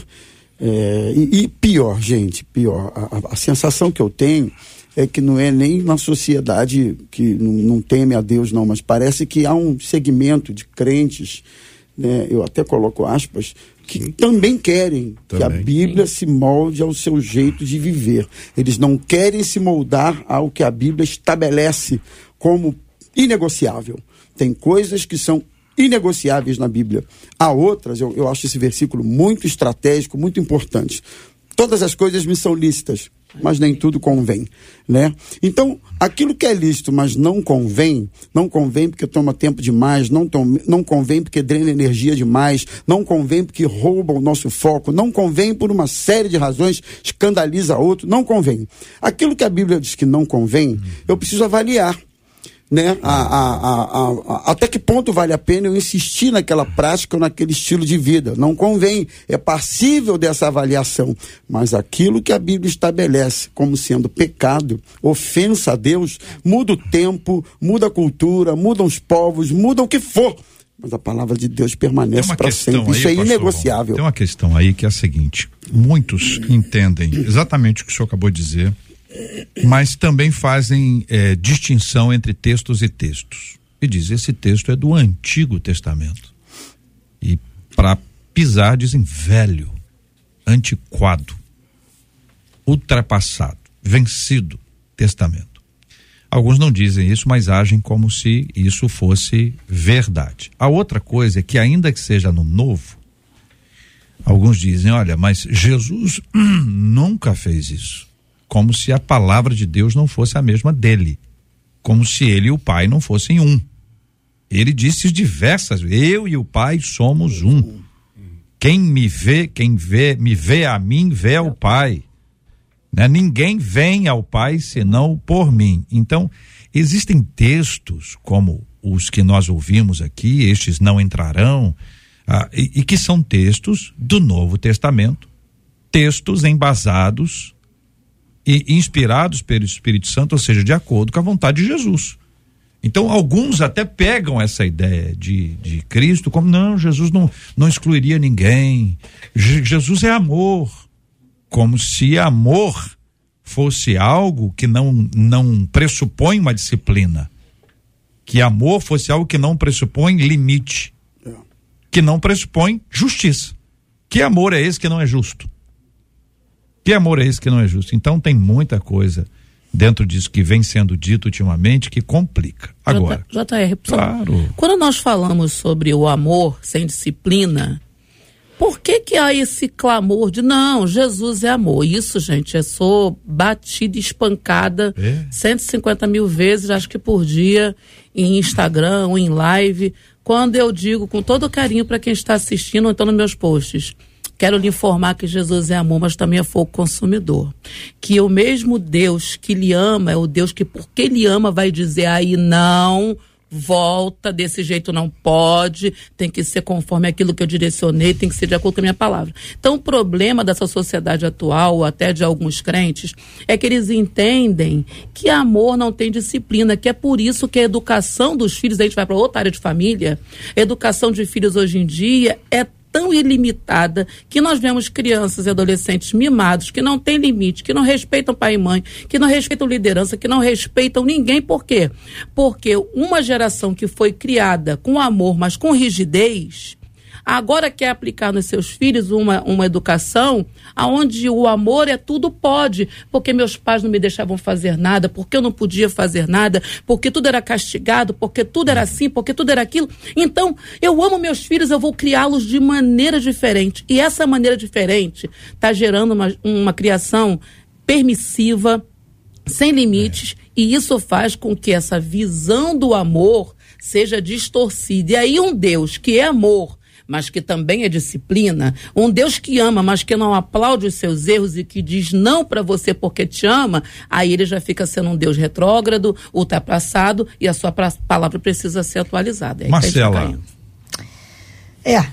[SPEAKER 3] É, e, e, pior, gente, pior, a, a, sensação que eu tenho é que não é nem na sociedade que não, não teme a Deus, não, mas parece que há um segmento de crentes, né? Eu até coloco aspas, que também querem também. que a Bíblia se molde ao seu jeito de viver. Eles não querem se moldar ao que a Bíblia estabelece como inegociável. Tem coisas que são inegociáveis na Bíblia. Há outras, eu, eu acho esse versículo muito estratégico, muito importante. Todas as coisas me são lícitas, mas nem tudo convém, né? Então, aquilo que é lícito, mas não convém, não convém porque toma tempo demais, não, tom, não convém porque drena energia demais, não convém porque rouba o nosso foco, não convém por uma série de razões, escandaliza outro, não convém. Aquilo que a Bíblia diz que não convém, eu preciso avaliar né? A, a, a, até que ponto vale a pena eu insistir naquela prática ou naquele estilo de vida? Não convém, é passível dessa avaliação. Mas aquilo que a Bíblia estabelece como sendo pecado, ofensa a Deus, muda o tempo, muda a cultura, mudam os povos, muda o que for. Mas a palavra de Deus permanece para sempre. Isso aí, é inegociável.
[SPEAKER 1] Tem uma questão aí que é a seguinte: muitos entendem exatamente o que o senhor acabou de dizer mas também fazem é, distinção entre textos e textos. E diz: esse texto é do Antigo Testamento. E para pisar, dizem velho, antiquado, ultrapassado, vencido Testamento. Alguns não dizem isso, mas agem como se isso fosse verdade. A outra coisa é que, ainda que seja no Novo, alguns dizem: olha, mas Jesus nunca fez isso como se a palavra de Deus não fosse a mesma dele, como se ele e o Pai não fossem um. Ele disse diversas Eu e o Pai somos um. Quem me vê, quem vê, me vê a mim, vê ao Pai. Né? Ninguém vem ao Pai senão por mim. Então, existem textos como os que nós ouvimos aqui, estes não entrarão, ah, e, e que são textos do Novo Testamento, textos embasados e inspirados pelo Espírito Santo, ou seja, de acordo com a vontade de Jesus. Então, alguns até pegam essa ideia de, de Cristo como, não, Jesus não, não excluiria ninguém. Je, Jesus é amor. Como se amor fosse algo que não, não pressupõe uma disciplina. Que amor fosse algo que não pressupõe limite. Que não pressupõe justiça. Que amor é esse que não é justo? Que amor é esse que não é justo? Então tem muita coisa dentro disso que vem sendo dito ultimamente que complica. Agora.
[SPEAKER 6] JR, claro. quando nós falamos sobre o amor sem disciplina, por que que há esse clamor de não, Jesus é amor? Isso, gente, eu sou batida, espancada é. 150 mil vezes, acho que por dia, em Instagram ou em live, quando eu digo com todo carinho para quem está assistindo ou então nos meus posts Quero lhe informar que Jesus é amor, mas também é fogo consumidor. Que o mesmo Deus que lhe ama é o Deus que, porque ele ama, vai dizer aí não volta, desse jeito não pode, tem que ser conforme aquilo que eu direcionei, tem que ser de acordo com a minha palavra. Então, o problema dessa sociedade atual, até de alguns crentes, é que eles entendem que amor não tem disciplina, que é por isso que a educação dos filhos, a gente vai para outra área de família, a educação de filhos hoje em dia é tão ilimitada que nós vemos crianças e adolescentes mimados, que não têm limite, que não respeitam pai e mãe, que não respeitam liderança, que não respeitam ninguém. Por quê? Porque uma geração que foi criada com amor, mas com rigidez, agora quer aplicar nos seus filhos uma, uma educação aonde o amor é tudo pode, porque meus pais não me deixavam fazer nada, porque eu não podia fazer nada, porque tudo era castigado, porque tudo era assim, porque tudo era aquilo. Então, eu amo meus filhos, eu vou criá-los de maneira diferente. E essa maneira diferente está gerando uma, uma criação permissiva, sem limites, é. e isso faz com que essa visão do amor seja distorcida. E aí um Deus que é amor, mas que também é disciplina, um Deus que ama, mas que não aplaude os seus erros e que diz não para você porque te ama, aí ele já fica sendo um Deus retrógrado, ultrapassado e a sua palavra precisa ser atualizada.
[SPEAKER 1] É Marcela.
[SPEAKER 5] É,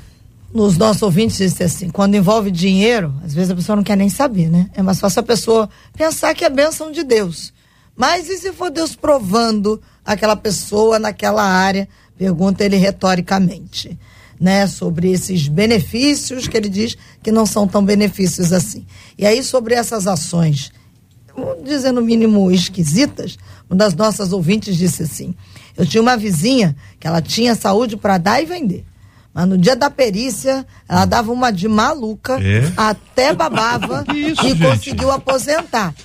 [SPEAKER 5] nos nossos ouvintes dizem assim, quando envolve dinheiro, às vezes a pessoa não quer nem saber, né? É mais fácil a pessoa pensar que é bênção de Deus. Mas e se for Deus provando aquela pessoa naquela área? Pergunta ele retoricamente, né? Sobre esses benefícios que ele diz que não são tão benefícios assim. E aí, sobre essas ações, vamos dizer no mínimo esquisitas, uma das nossas ouvintes disse assim: Eu tinha uma vizinha que ela tinha saúde para dar e vender. Mas no dia da perícia, ela dava uma de maluca,
[SPEAKER 1] É?
[SPEAKER 5] até babava
[SPEAKER 1] isso,
[SPEAKER 5] e
[SPEAKER 1] gente?
[SPEAKER 5] conseguiu aposentar.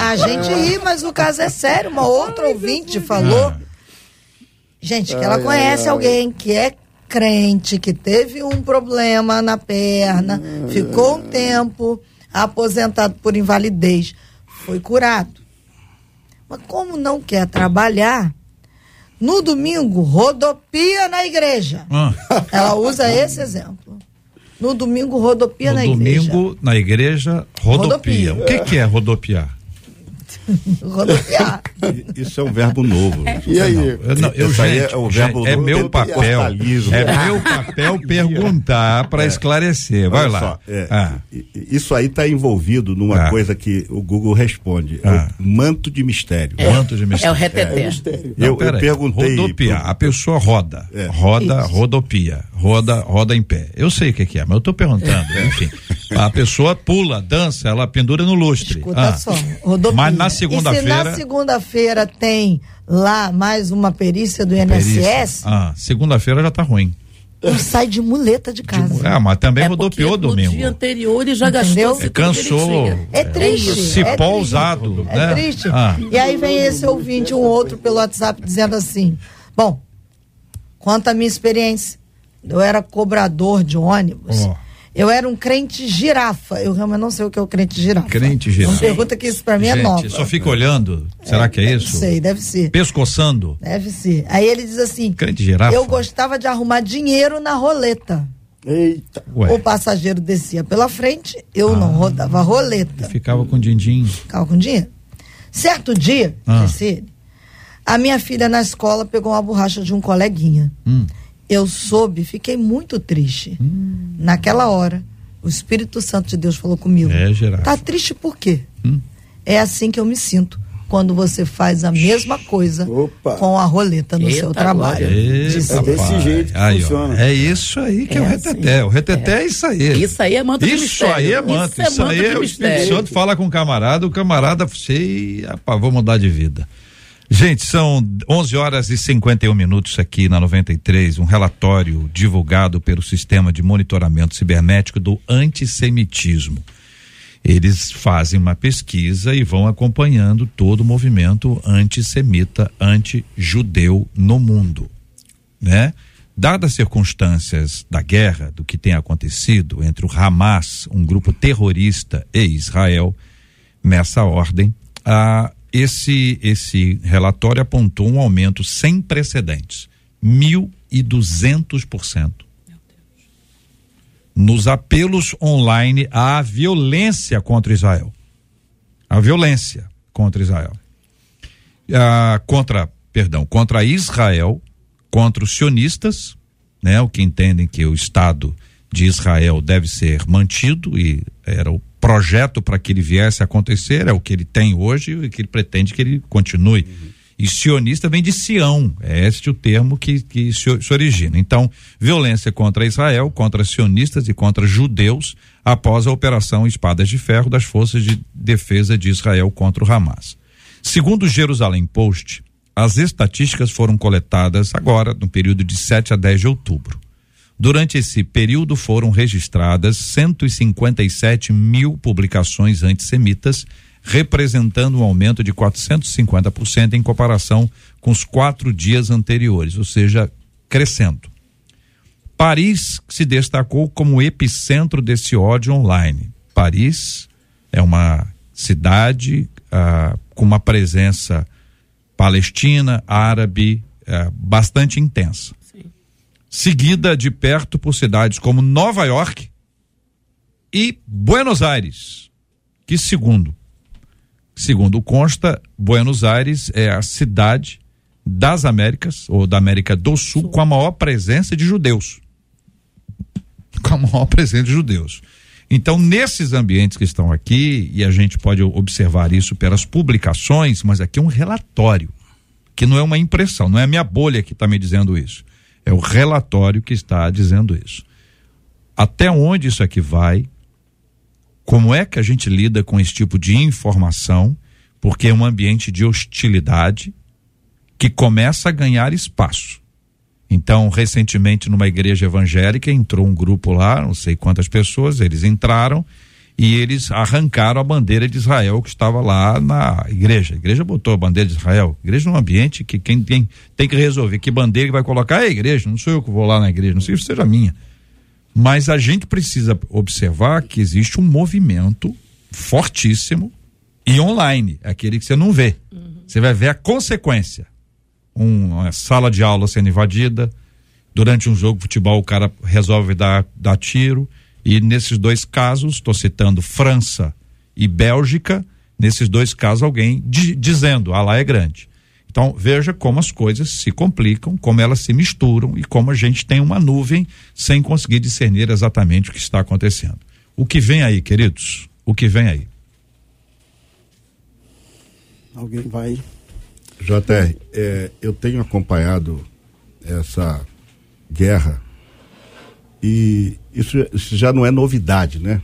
[SPEAKER 5] A gente ri, mas o caso é sério. Uma outra ouvinte falou,
[SPEAKER 1] Ah.
[SPEAKER 5] gente, que ela conhece alguém que é crente, que teve um problema na perna, ficou um tempo aposentado por invalidez, foi curado. Mas como não quer trabalhar, no domingo rodopia na igreja.
[SPEAKER 1] Ah,
[SPEAKER 5] Ela usa esse exemplo. No domingo rodopia
[SPEAKER 1] no
[SPEAKER 5] na igreja.
[SPEAKER 1] domingo, na igreja, rodopia.
[SPEAKER 5] Rodopia.
[SPEAKER 1] O que, que é rodopiar?
[SPEAKER 5] Rodopiar.
[SPEAKER 2] Isso é um verbo novo.
[SPEAKER 3] E aí?
[SPEAKER 1] Eu, não, eu,
[SPEAKER 2] Isso aí
[SPEAKER 1] gente,
[SPEAKER 2] é o
[SPEAKER 1] gente,
[SPEAKER 2] verbo
[SPEAKER 1] é
[SPEAKER 2] do
[SPEAKER 1] meu papel. É meu papel perguntar para esclarecer. Vai
[SPEAKER 2] Olha
[SPEAKER 1] lá.
[SPEAKER 2] só, é,
[SPEAKER 1] Ah,
[SPEAKER 2] Isso aí está envolvido numa
[SPEAKER 1] Ah.
[SPEAKER 2] coisa que o Google responde. É
[SPEAKER 1] Ah.
[SPEAKER 2] o manto de mistério.
[SPEAKER 1] Manto de
[SPEAKER 6] É o
[SPEAKER 1] mistério.
[SPEAKER 6] reteté.
[SPEAKER 1] Não,
[SPEAKER 2] eu, eu perguntei.
[SPEAKER 1] Rodopiar.
[SPEAKER 2] pro-
[SPEAKER 1] A pessoa roda.
[SPEAKER 2] É.
[SPEAKER 1] Roda,
[SPEAKER 5] Isso.
[SPEAKER 1] rodopia. Roda, roda em pé. Eu sei o que, que é, mas eu estou perguntando. Enfim. A pessoa pula, dança, ela pendura no lustre.
[SPEAKER 5] Escuta
[SPEAKER 1] Ah.
[SPEAKER 5] só, rodopia.
[SPEAKER 1] Mas na
[SPEAKER 5] E se
[SPEAKER 1] segunda-feira.
[SPEAKER 5] na segunda-feira tem lá mais uma perícia do INSS,
[SPEAKER 1] perícia. Ah, segunda-feira já tá ruim.
[SPEAKER 5] não sai de muleta de casa.
[SPEAKER 1] Ah, mas também
[SPEAKER 6] É
[SPEAKER 1] rodopiou domingo.
[SPEAKER 6] No dia anterior ele já
[SPEAKER 5] Entendeu?
[SPEAKER 6] gastou.
[SPEAKER 1] É, cansou.
[SPEAKER 5] É triste.
[SPEAKER 1] Cipó
[SPEAKER 5] é triste.
[SPEAKER 1] usado.
[SPEAKER 5] É
[SPEAKER 1] né?
[SPEAKER 5] triste.
[SPEAKER 1] Ah.
[SPEAKER 5] E aí vem esse ouvinte, um outro pelo WhatsApp, dizendo assim: Bom, quanto à minha experiência, eu era cobrador de ônibus.
[SPEAKER 1] Ó.
[SPEAKER 5] Eu era um crente girafa. Eu realmente não sei o que é o crente girafa.
[SPEAKER 1] Crente girafa.
[SPEAKER 5] Não pergunta que isso pra mim é
[SPEAKER 1] Gente,
[SPEAKER 5] nova.
[SPEAKER 1] só fica olhando. Será que é
[SPEAKER 5] Não
[SPEAKER 1] isso?
[SPEAKER 5] sei, deve ser.
[SPEAKER 1] Pescoçando.
[SPEAKER 5] Deve ser. Aí ele diz assim:
[SPEAKER 1] Crente girafa.
[SPEAKER 5] Eu gostava de arrumar dinheiro na roleta.
[SPEAKER 3] Eita.
[SPEAKER 1] Ué,
[SPEAKER 5] O passageiro descia pela frente, eu não rodava a roleta.
[SPEAKER 1] ficava com din-din.
[SPEAKER 5] Ficava com dinheiro. Certo dia,
[SPEAKER 1] Ah.
[SPEAKER 5] disse ele, a minha filha na escola pegou uma borracha de um coleguinha.
[SPEAKER 1] Hum.
[SPEAKER 5] Eu soube, fiquei muito triste. Naquela hora, o Espírito Santo de Deus falou comigo.
[SPEAKER 1] É, girafa.
[SPEAKER 5] Tá triste por quê?
[SPEAKER 1] Hum.
[SPEAKER 5] É assim que eu me sinto quando você faz a mesma coisa
[SPEAKER 3] Opa.
[SPEAKER 5] com a roleta no
[SPEAKER 6] Eita
[SPEAKER 5] seu trabalho.
[SPEAKER 1] Eita,
[SPEAKER 3] É desse
[SPEAKER 1] pai.
[SPEAKER 3] jeito que
[SPEAKER 1] Aí, ó,
[SPEAKER 3] funciona.
[SPEAKER 1] é isso aí que é, o
[SPEAKER 6] É
[SPEAKER 1] reteté.
[SPEAKER 6] assim.
[SPEAKER 1] O reteté é, isso aí.
[SPEAKER 6] Isso aí é manto de
[SPEAKER 1] Isso
[SPEAKER 6] mistério.
[SPEAKER 1] aí é manto.
[SPEAKER 6] Isso é
[SPEAKER 1] Isso, aí
[SPEAKER 6] manto
[SPEAKER 1] é
[SPEAKER 6] de
[SPEAKER 1] o Espírito. Santo fala com o camarada, o camarada, sei, rapaz, vou mudar de vida. Gente, são 11 horas e 51 minutos aqui na 93, um relatório divulgado pelo Sistema de Monitoramento Cibernético do Antissemitismo. Eles fazem uma pesquisa e vão acompanhando todo o movimento antissemita, anti-judeu no mundo, né? Dadas as circunstâncias da guerra, do que tem acontecido entre o Hamas, um grupo terrorista, e Israel, nessa ordem, ah, esse, esse relatório apontou um aumento sem precedentes, 1.200%. Nos apelos online à violência contra Israel. A violência contra Israel. Ah, contra, perdão, contra Israel, contra os sionistas, né, o que entendem que o Estado de Israel deve ser mantido e era o projeto para que ele viesse a acontecer, é o que ele tem hoje e que ele pretende que ele continue. E sionista vem de Sião, é este o termo que, que se, se origina. Então, violência contra Israel, contra sionistas e contra judeus após a operação Espadas de Ferro das Forças de Defesa de Israel contra o Hamas. Segundo o Jerusalém Post, as estatísticas foram coletadas agora, no período de 7 a 10 de outubro. Durante esse período foram registradas 157 mil publicações antissemitas, representando um aumento de 450% em comparação com os quatro dias anteriores, ou seja, crescendo. Paris se destacou como epicentro desse ódio online. Paris é uma cidade ah, com uma presença palestina, árabe, ah, bastante intensa. Seguida de perto por cidades como Nova York e Buenos Aires, que segundo segundo consta, Buenos Aires é a cidade das Américas ou da América do Sul com a maior presença de judeus com a maior presença de judeus. Então, nesses ambientes que estão aqui, e a gente pode observar isso pelas publicações, mas aqui é um relatório, que não é uma impressão, não é a minha bolha que está me dizendo isso. É o relatório que está dizendo isso. Até onde isso aqui vai? Como é que a gente lida com esse tipo de informação? Porque é um ambiente de hostilidade que começa a ganhar espaço. Então, recentemente, numa igreja evangélica, entrou um grupo lá, não sei quantas pessoas, eles entraram e eles arrancaram a bandeira de Israel que estava lá na igreja. A igreja botou a bandeira de Israel. A igreja é um ambiente que quem tem, tem que resolver que bandeira que vai colocar é a igreja, não sou eu que vou lá na igreja, não sei se seja minha. Mas a gente precisa observar que existe um movimento fortíssimo e online, aquele que você não vê. Uhum. Você vai ver a consequência um, uma sala de aula sendo invadida. Durante um jogo de futebol, o cara resolve dar, dar tiro. E nesses dois casos, estou citando França e Bélgica, nesses dois casos, alguém di, dizendo: ah, lá é grande. Então, veja como as coisas se complicam, como elas se misturam e como a gente tem uma nuvem sem conseguir discernir exatamente o que está acontecendo. O que vem aí, queridos? O que vem aí?
[SPEAKER 3] Alguém vai
[SPEAKER 2] JR, é, eu tenho acompanhado essa guerra e isso, isso já não é novidade, né?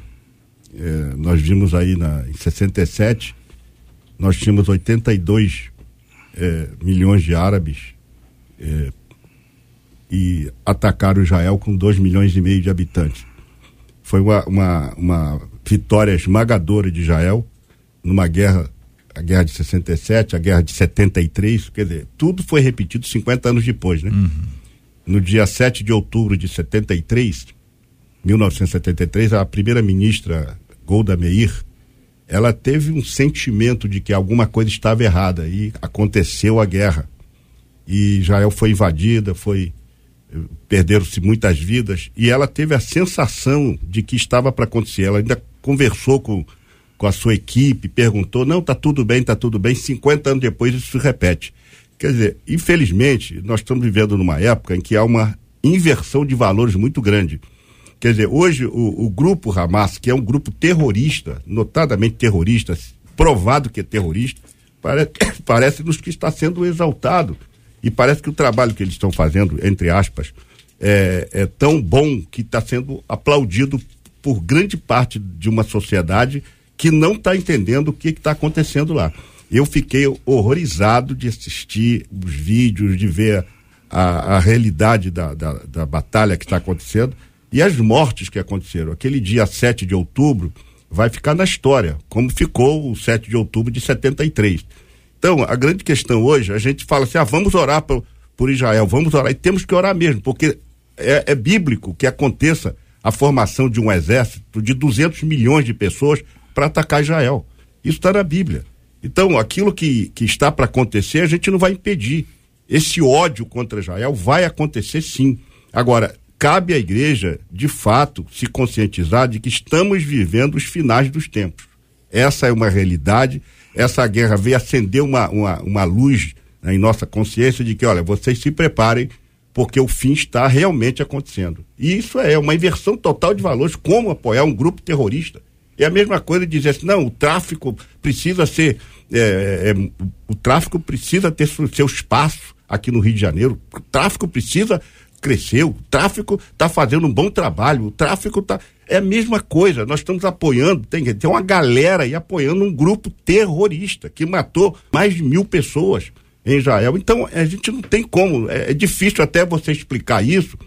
[SPEAKER 2] É, nós vimos aí na, em 67, nós tínhamos 82 é, milhões de árabes é, e atacaram Israel com 2 milhões e meio de habitantes. Foi uma, uma, uma vitória esmagadora de Israel numa guerra a guerra de 67, a guerra de 73, quer dizer, tudo foi repetido 50 anos depois, né? Uhum. No dia 7 de outubro de 73, 1973, a primeira ministra Golda Meir, ela teve um sentimento de que alguma coisa estava errada e aconteceu a guerra. E Israel foi invadida, foi perderam-se muitas vidas e ela teve a sensação de que estava para acontecer. Ela ainda conversou com com a sua equipe, perguntou, não, tá tudo bem, tá tudo bem, 50 anos depois isso se repete. Quer dizer, infelizmente, nós estamos vivendo numa época em que há uma inversão de valores muito grande. Quer dizer, hoje o, o grupo Hamas, que é um grupo terrorista, notadamente terrorista, provado que é terrorista, parece, parece nos que está sendo exaltado. E parece que o trabalho que eles estão fazendo, entre aspas, é, é tão bom que está sendo aplaudido por grande parte de uma sociedade que não está entendendo o que está acontecendo lá. Eu fiquei horrorizado de assistir os vídeos, de ver a, a realidade da, da, da batalha que está acontecendo e as mortes que aconteceram. Aquele dia 7 de outubro vai ficar na história, como ficou o 7 de outubro de 73. Então, a grande questão hoje, a gente fala assim: ah, vamos orar por, por Israel, vamos orar, e temos que orar mesmo, porque é, é bíblico que aconteça a formação de um exército de 200 milhões de pessoas para atacar Israel. Isso está na Bíblia. Então, aquilo que, que está para acontecer, a gente não vai impedir. Esse ódio contra Israel vai acontecer sim. Agora, cabe à igreja, de fato, se conscientizar de que estamos vivendo os finais dos tempos. Essa é uma realidade. Essa guerra veio acender uma, uma, uma luz né, em nossa consciência de que, olha, vocês se preparem, porque o fim está realmente acontecendo. E isso é uma inversão total de valores. Como apoiar um grupo terrorista? É a mesma coisa dizer assim, não, o tráfico precisa ser, é, é, o tráfico precisa ter seu espaço aqui no Rio de Janeiro, o tráfico precisa crescer, o tráfico está fazendo um bom trabalho, o tráfico está. É a mesma coisa, nós estamos apoiando, tem, tem uma galera aí apoiando um grupo terrorista que matou mais de mil pessoas em Israel. Então, a gente não tem como, é, é difícil até você explicar isso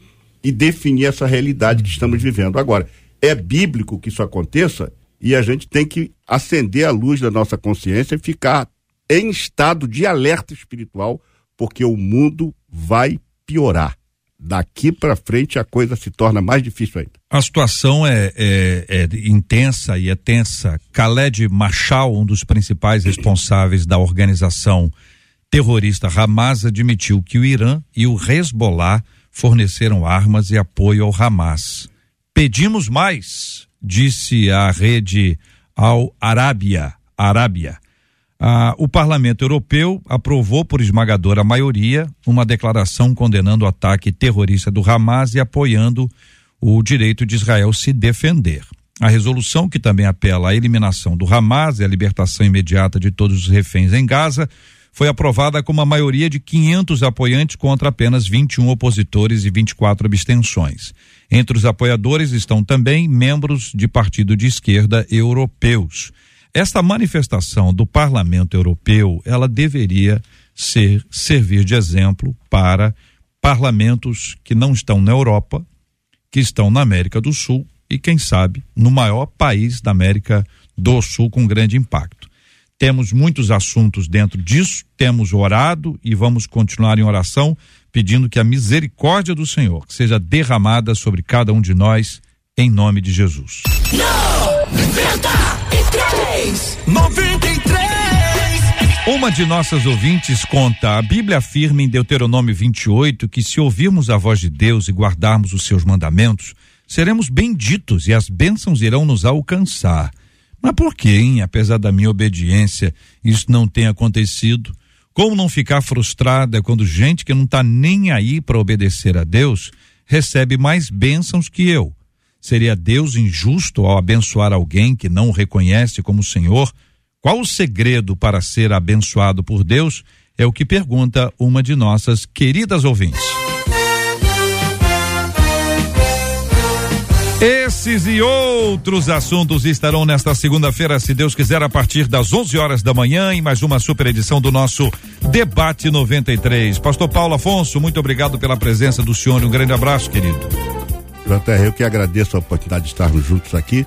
[SPEAKER 2] e definir essa realidade que estamos vivendo. Agora, é bíblico que isso aconteça e a gente tem que acender a luz da nossa consciência e ficar em estado de alerta espiritual, porque o mundo vai piorar. Daqui para frente a coisa se torna mais difícil ainda.
[SPEAKER 1] A situação é, é, é, intensa e é tensa. Khaled Machal, um dos principais responsáveis da organização terrorista Hamas, admitiu que o Irã e o Hezbollah forneceram armas e apoio ao Hamas. Pedimos mais, disse a rede ao Arábia. Arábia. Ah, o Parlamento Europeu aprovou por esmagadora maioria uma declaração condenando o ataque terrorista do Hamas e apoiando o direito de Israel se defender. A resolução, que também apela à eliminação do Hamas e à libertação imediata de todos os reféns em Gaza, foi aprovada com uma maioria de 500 apoiantes contra apenas 21 opositores e 24 abstenções. Entre os apoiadores estão também membros de partido de esquerda europeus. Esta manifestação do Parlamento Europeu, ela deveria ser servir de exemplo para parlamentos que não estão na Europa, que estão na América do Sul e quem sabe no maior país da América do Sul com grande impacto. Temos muitos assuntos dentro disso, temos orado e vamos continuar em oração, pedindo que a misericórdia do Senhor seja derramada sobre cada um de nós, em nome de Jesus.
[SPEAKER 7] 93! 93!
[SPEAKER 1] Uma de nossas ouvintes conta: a Bíblia afirma em Deuteronômio 28 que se ouvirmos a voz de Deus e guardarmos os seus mandamentos, seremos benditos e as bênçãos irão nos alcançar. Mas por que, hein? Apesar da minha obediência, isso não tem acontecido? Como não ficar frustrada quando gente que não está nem aí para obedecer a Deus recebe mais bênçãos que eu? Seria Deus injusto ao abençoar alguém que não o reconhece como Senhor? Qual o segredo para ser abençoado por Deus? É o que pergunta uma de nossas queridas ouvintes. Esses e outros assuntos estarão nesta segunda-feira, se Deus quiser, a partir das 11 horas da manhã, em mais uma super edição do nosso Debate 93. Pastor Paulo Afonso, muito obrigado pela presença do senhor. Um grande abraço, querido.
[SPEAKER 2] JR, eu que agradeço a oportunidade de estarmos juntos aqui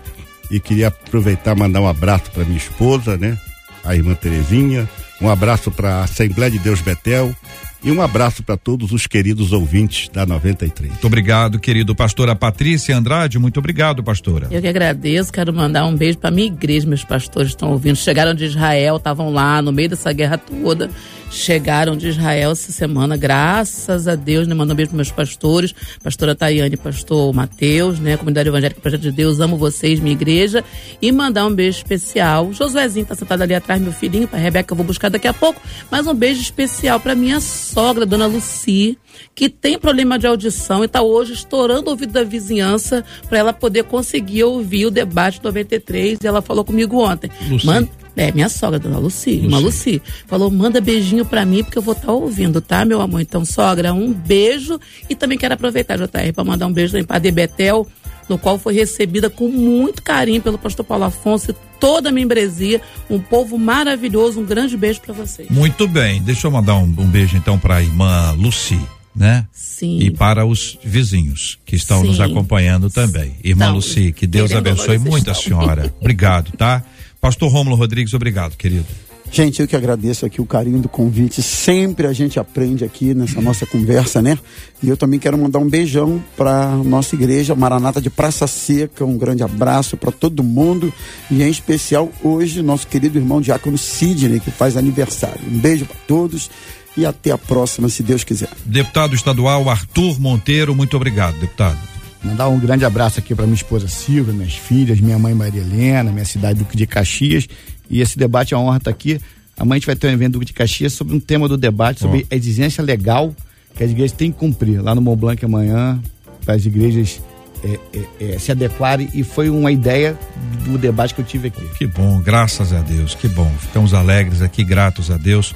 [SPEAKER 2] e queria aproveitar e mandar um abraço para minha esposa, né? A irmã Terezinha, um abraço para a Assembleia de Deus Betel, e um abraço para todos os queridos ouvintes da 93.
[SPEAKER 1] Muito obrigado, querido pastora Patrícia Andrade. Muito obrigado, pastora.
[SPEAKER 6] Eu que agradeço. Quero mandar um beijo para minha igreja. Meus pastores estão ouvindo. Chegaram de Israel, estavam lá no meio dessa guerra toda chegaram de Israel essa semana, graças a Deus, né? Mandando um beijo para meus pastores, pastora Tayane, pastor Mateus, né? Comunidade Evangélica Projeto de Deus, amo vocês, minha igreja. E mandar um beijo especial. Josuezinho tá sentado ali atrás, meu filhinho, para Rebeca, eu vou buscar daqui a pouco. Mas um beijo especial para minha sogra, dona Luci, que tem problema de audição e está hoje estourando o ouvido da vizinhança para ela poder conseguir ouvir o debate 93. E ela falou comigo ontem.
[SPEAKER 1] Luci.
[SPEAKER 6] Manda, é, minha sogra, dona Luci, Luci. uma Luci. Falou, manda beijinho pra mim, porque eu vou estar tá ouvindo, tá, meu amor? Então, sogra, um beijo. E também quero aproveitar, JR, para mandar um beijo também pra Debetel, no qual foi recebida com muito carinho pelo pastor Paulo Afonso e toda a membresia. Um povo maravilhoso. Um grande beijo para vocês.
[SPEAKER 1] Muito bem. Deixa eu mandar um, um beijo então para a irmã Luci. Né?
[SPEAKER 6] Sim.
[SPEAKER 1] E para os vizinhos que estão Sim. nos acompanhando também. Irmã então, Luci, que Deus abençoe muito a senhora. Obrigado, tá? Pastor Rômulo Rodrigues, obrigado, querido.
[SPEAKER 3] Gente, eu que agradeço aqui o carinho do convite. Sempre a gente aprende aqui nessa nossa conversa, né? E eu também quero mandar um beijão para nossa igreja Maranata de Praça Seca. Um grande abraço para todo mundo e em especial hoje nosso querido irmão Diácono Sidney que faz aniversário. Um beijo para todos e até a próxima, se Deus quiser.
[SPEAKER 1] Deputado estadual Arthur Monteiro, muito obrigado, deputado.
[SPEAKER 4] Mandar um grande abraço aqui para minha esposa Silvia, minhas filhas, minha mãe Maria Helena, minha cidade Duque de Caxias. E esse debate, a honra estar tá aqui. Amanhã a gente vai ter um evento Duque de Caxias sobre um tema do debate, sobre oh. a exigência legal que as igrejas têm que cumprir. Lá no Mont Blanc amanhã, para as igrejas é, é, é, se adequarem. E foi uma ideia do debate que eu tive aqui.
[SPEAKER 1] Que bom, graças a Deus, que bom. Ficamos alegres aqui, gratos a Deus.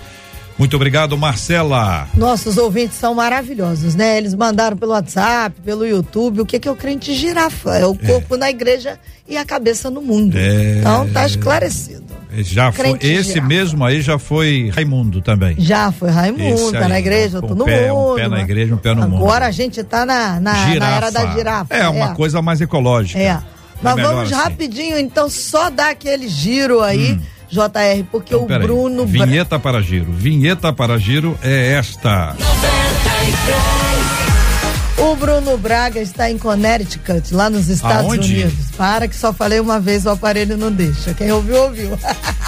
[SPEAKER 1] Muito obrigado, Marcela.
[SPEAKER 5] Nossos ouvintes são maravilhosos, né? Eles mandaram pelo WhatsApp, pelo YouTube, o que, que é o crente girafa? É o é. corpo é. na igreja e a cabeça no mundo. É. Então tá esclarecido.
[SPEAKER 1] Já foi, esse girafa. mesmo aí já foi Raimundo também.
[SPEAKER 5] Já foi Raimundo, tá na igreja, outro no pé,
[SPEAKER 1] mundo. Um pé na igreja, um pé no
[SPEAKER 5] Agora
[SPEAKER 1] mundo.
[SPEAKER 5] Agora a gente tá na, na, na, era da girafa.
[SPEAKER 1] É, uma é. coisa mais ecológica.
[SPEAKER 5] É. Mas é vamos assim. rapidinho, então, só dar aquele giro aí. Hum JR, porque então, o Bruno.
[SPEAKER 1] Vinheta para giro. Vinheta para giro é esta.
[SPEAKER 5] O Bruno Braga está em Connecticut, lá nos Estados
[SPEAKER 1] Aonde?
[SPEAKER 5] Unidos. Para que só falei uma vez, o aparelho não deixa. Quem ouviu, ouviu.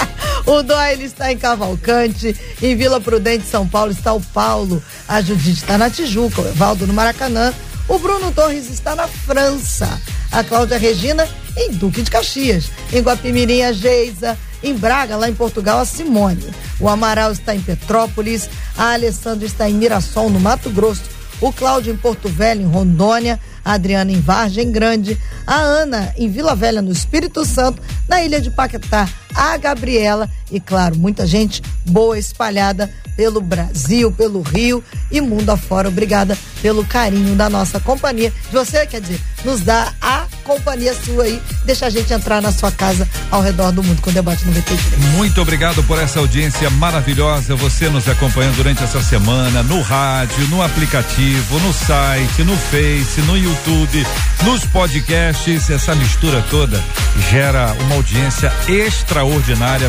[SPEAKER 5] o Doyle está em Cavalcante. Em Vila Prudente, São Paulo, está o Paulo. A Judite está na Tijuca, o Evaldo no Maracanã. O Bruno Torres está na França. A Cláudia Regina em Duque de Caxias. Em Guapimirim, a Geisa. Em Braga, lá em Portugal, a Simone. O Amaral está em Petrópolis. A Alessandra está em Mirassol, no Mato Grosso. O Cláudio em Porto Velho, em Rondônia. a Adriana em Vargem Grande, a Ana em Vila Velha, no Espírito Santo, na Ilha de Paquetá, a Gabriela e, claro, muita gente boa espalhada pelo Brasil, pelo Rio e mundo afora. Obrigada pelo carinho da nossa companhia. Você, quer dizer, nos dá a companhia sua aí, deixa a gente entrar na sua casa ao redor do mundo com o debate 93.
[SPEAKER 1] Muito obrigado por essa audiência maravilhosa. Você nos acompanhando durante essa semana no rádio, no aplicativo, no site, no Face, no YouTube, nos podcasts. Essa mistura toda gera uma audiência extraordinária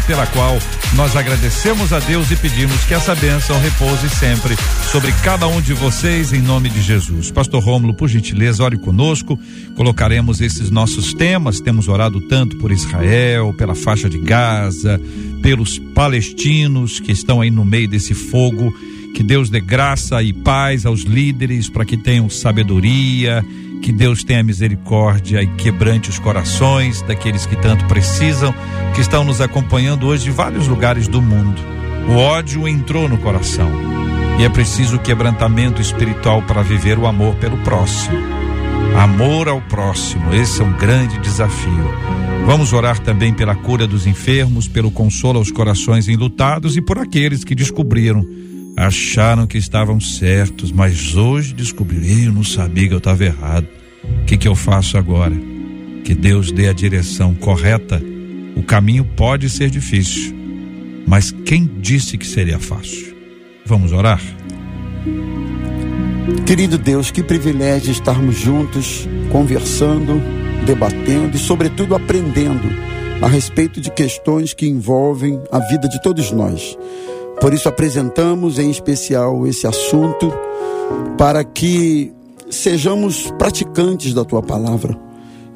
[SPEAKER 1] pela qual nós agradecemos a Deus e pedimos que essa bênção repouse sempre sobre cada um de vocês em nome de Jesus. Pastor Rômulo, por gentileza, ore conosco. Colocaremos esses nossos temas. Temos orado tanto por Israel, pela faixa de Gaza, pelos palestinos que estão aí no meio desse fogo. Que Deus dê graça e paz aos líderes para que tenham sabedoria, que Deus tenha misericórdia e quebrante os corações daqueles que tanto precisam, que estão nos acompanhando hoje de vários lugares do mundo. O ódio entrou no coração e é preciso quebrantamento espiritual para viver o amor pelo próximo. Amor ao próximo, esse é um grande desafio. Vamos orar também pela cura dos enfermos, pelo consolo aos corações enlutados e por aqueles que descobriram, acharam que estavam certos, mas hoje descobriram, eu não sabia que eu estava errado. O que, que eu faço agora? Que Deus dê a direção correta. O caminho pode ser difícil, mas quem disse que seria fácil? Vamos orar?
[SPEAKER 3] Querido Deus, que privilégio estarmos juntos, conversando, debatendo e, sobretudo, aprendendo a respeito de questões que envolvem a vida de todos nós. Por isso, apresentamos em especial esse assunto para que sejamos praticantes da tua palavra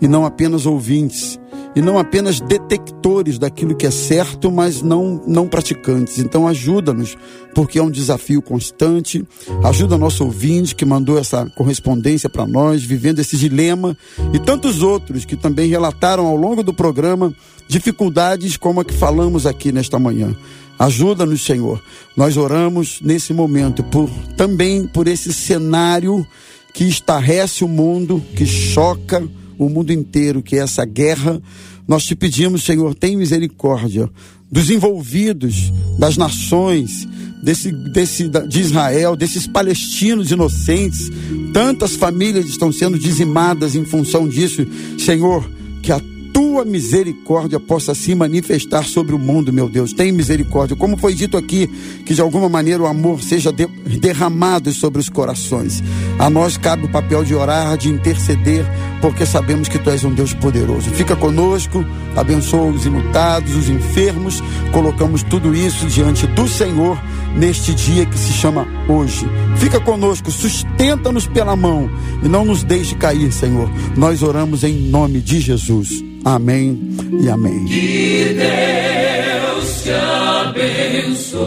[SPEAKER 3] e não apenas ouvintes e não apenas detectores daquilo que é certo, mas não, não praticantes. Então ajuda-nos, porque é um desafio constante. Ajuda nosso ouvinte que mandou essa correspondência para nós, vivendo esse dilema, e tantos outros que também relataram ao longo do programa dificuldades como a que falamos aqui nesta manhã. Ajuda-nos, Senhor. Nós oramos nesse momento por também por esse cenário que estarrece o mundo, que choca o mundo inteiro, que é essa guerra. Nós te pedimos, Senhor, tem misericórdia dos envolvidos, das nações, desse, desse, de Israel, desses palestinos inocentes. Tantas famílias estão sendo dizimadas em função disso. Senhor, que a tua misericórdia possa se manifestar sobre o mundo, meu Deus. Tem misericórdia. Como foi dito aqui, que de alguma maneira o amor seja de, derramado sobre os corações. A nós cabe o papel de orar, de interceder, porque sabemos que tu és um Deus poderoso. Fica conosco, abençoa os inutados, os enfermos. Colocamos tudo isso diante do Senhor neste dia que se chama hoje. Fica conosco, sustenta-nos pela mão e não nos deixe cair, Senhor. Nós oramos em nome de Jesus. Amém e amém.
[SPEAKER 7] Que Deus te abençoe.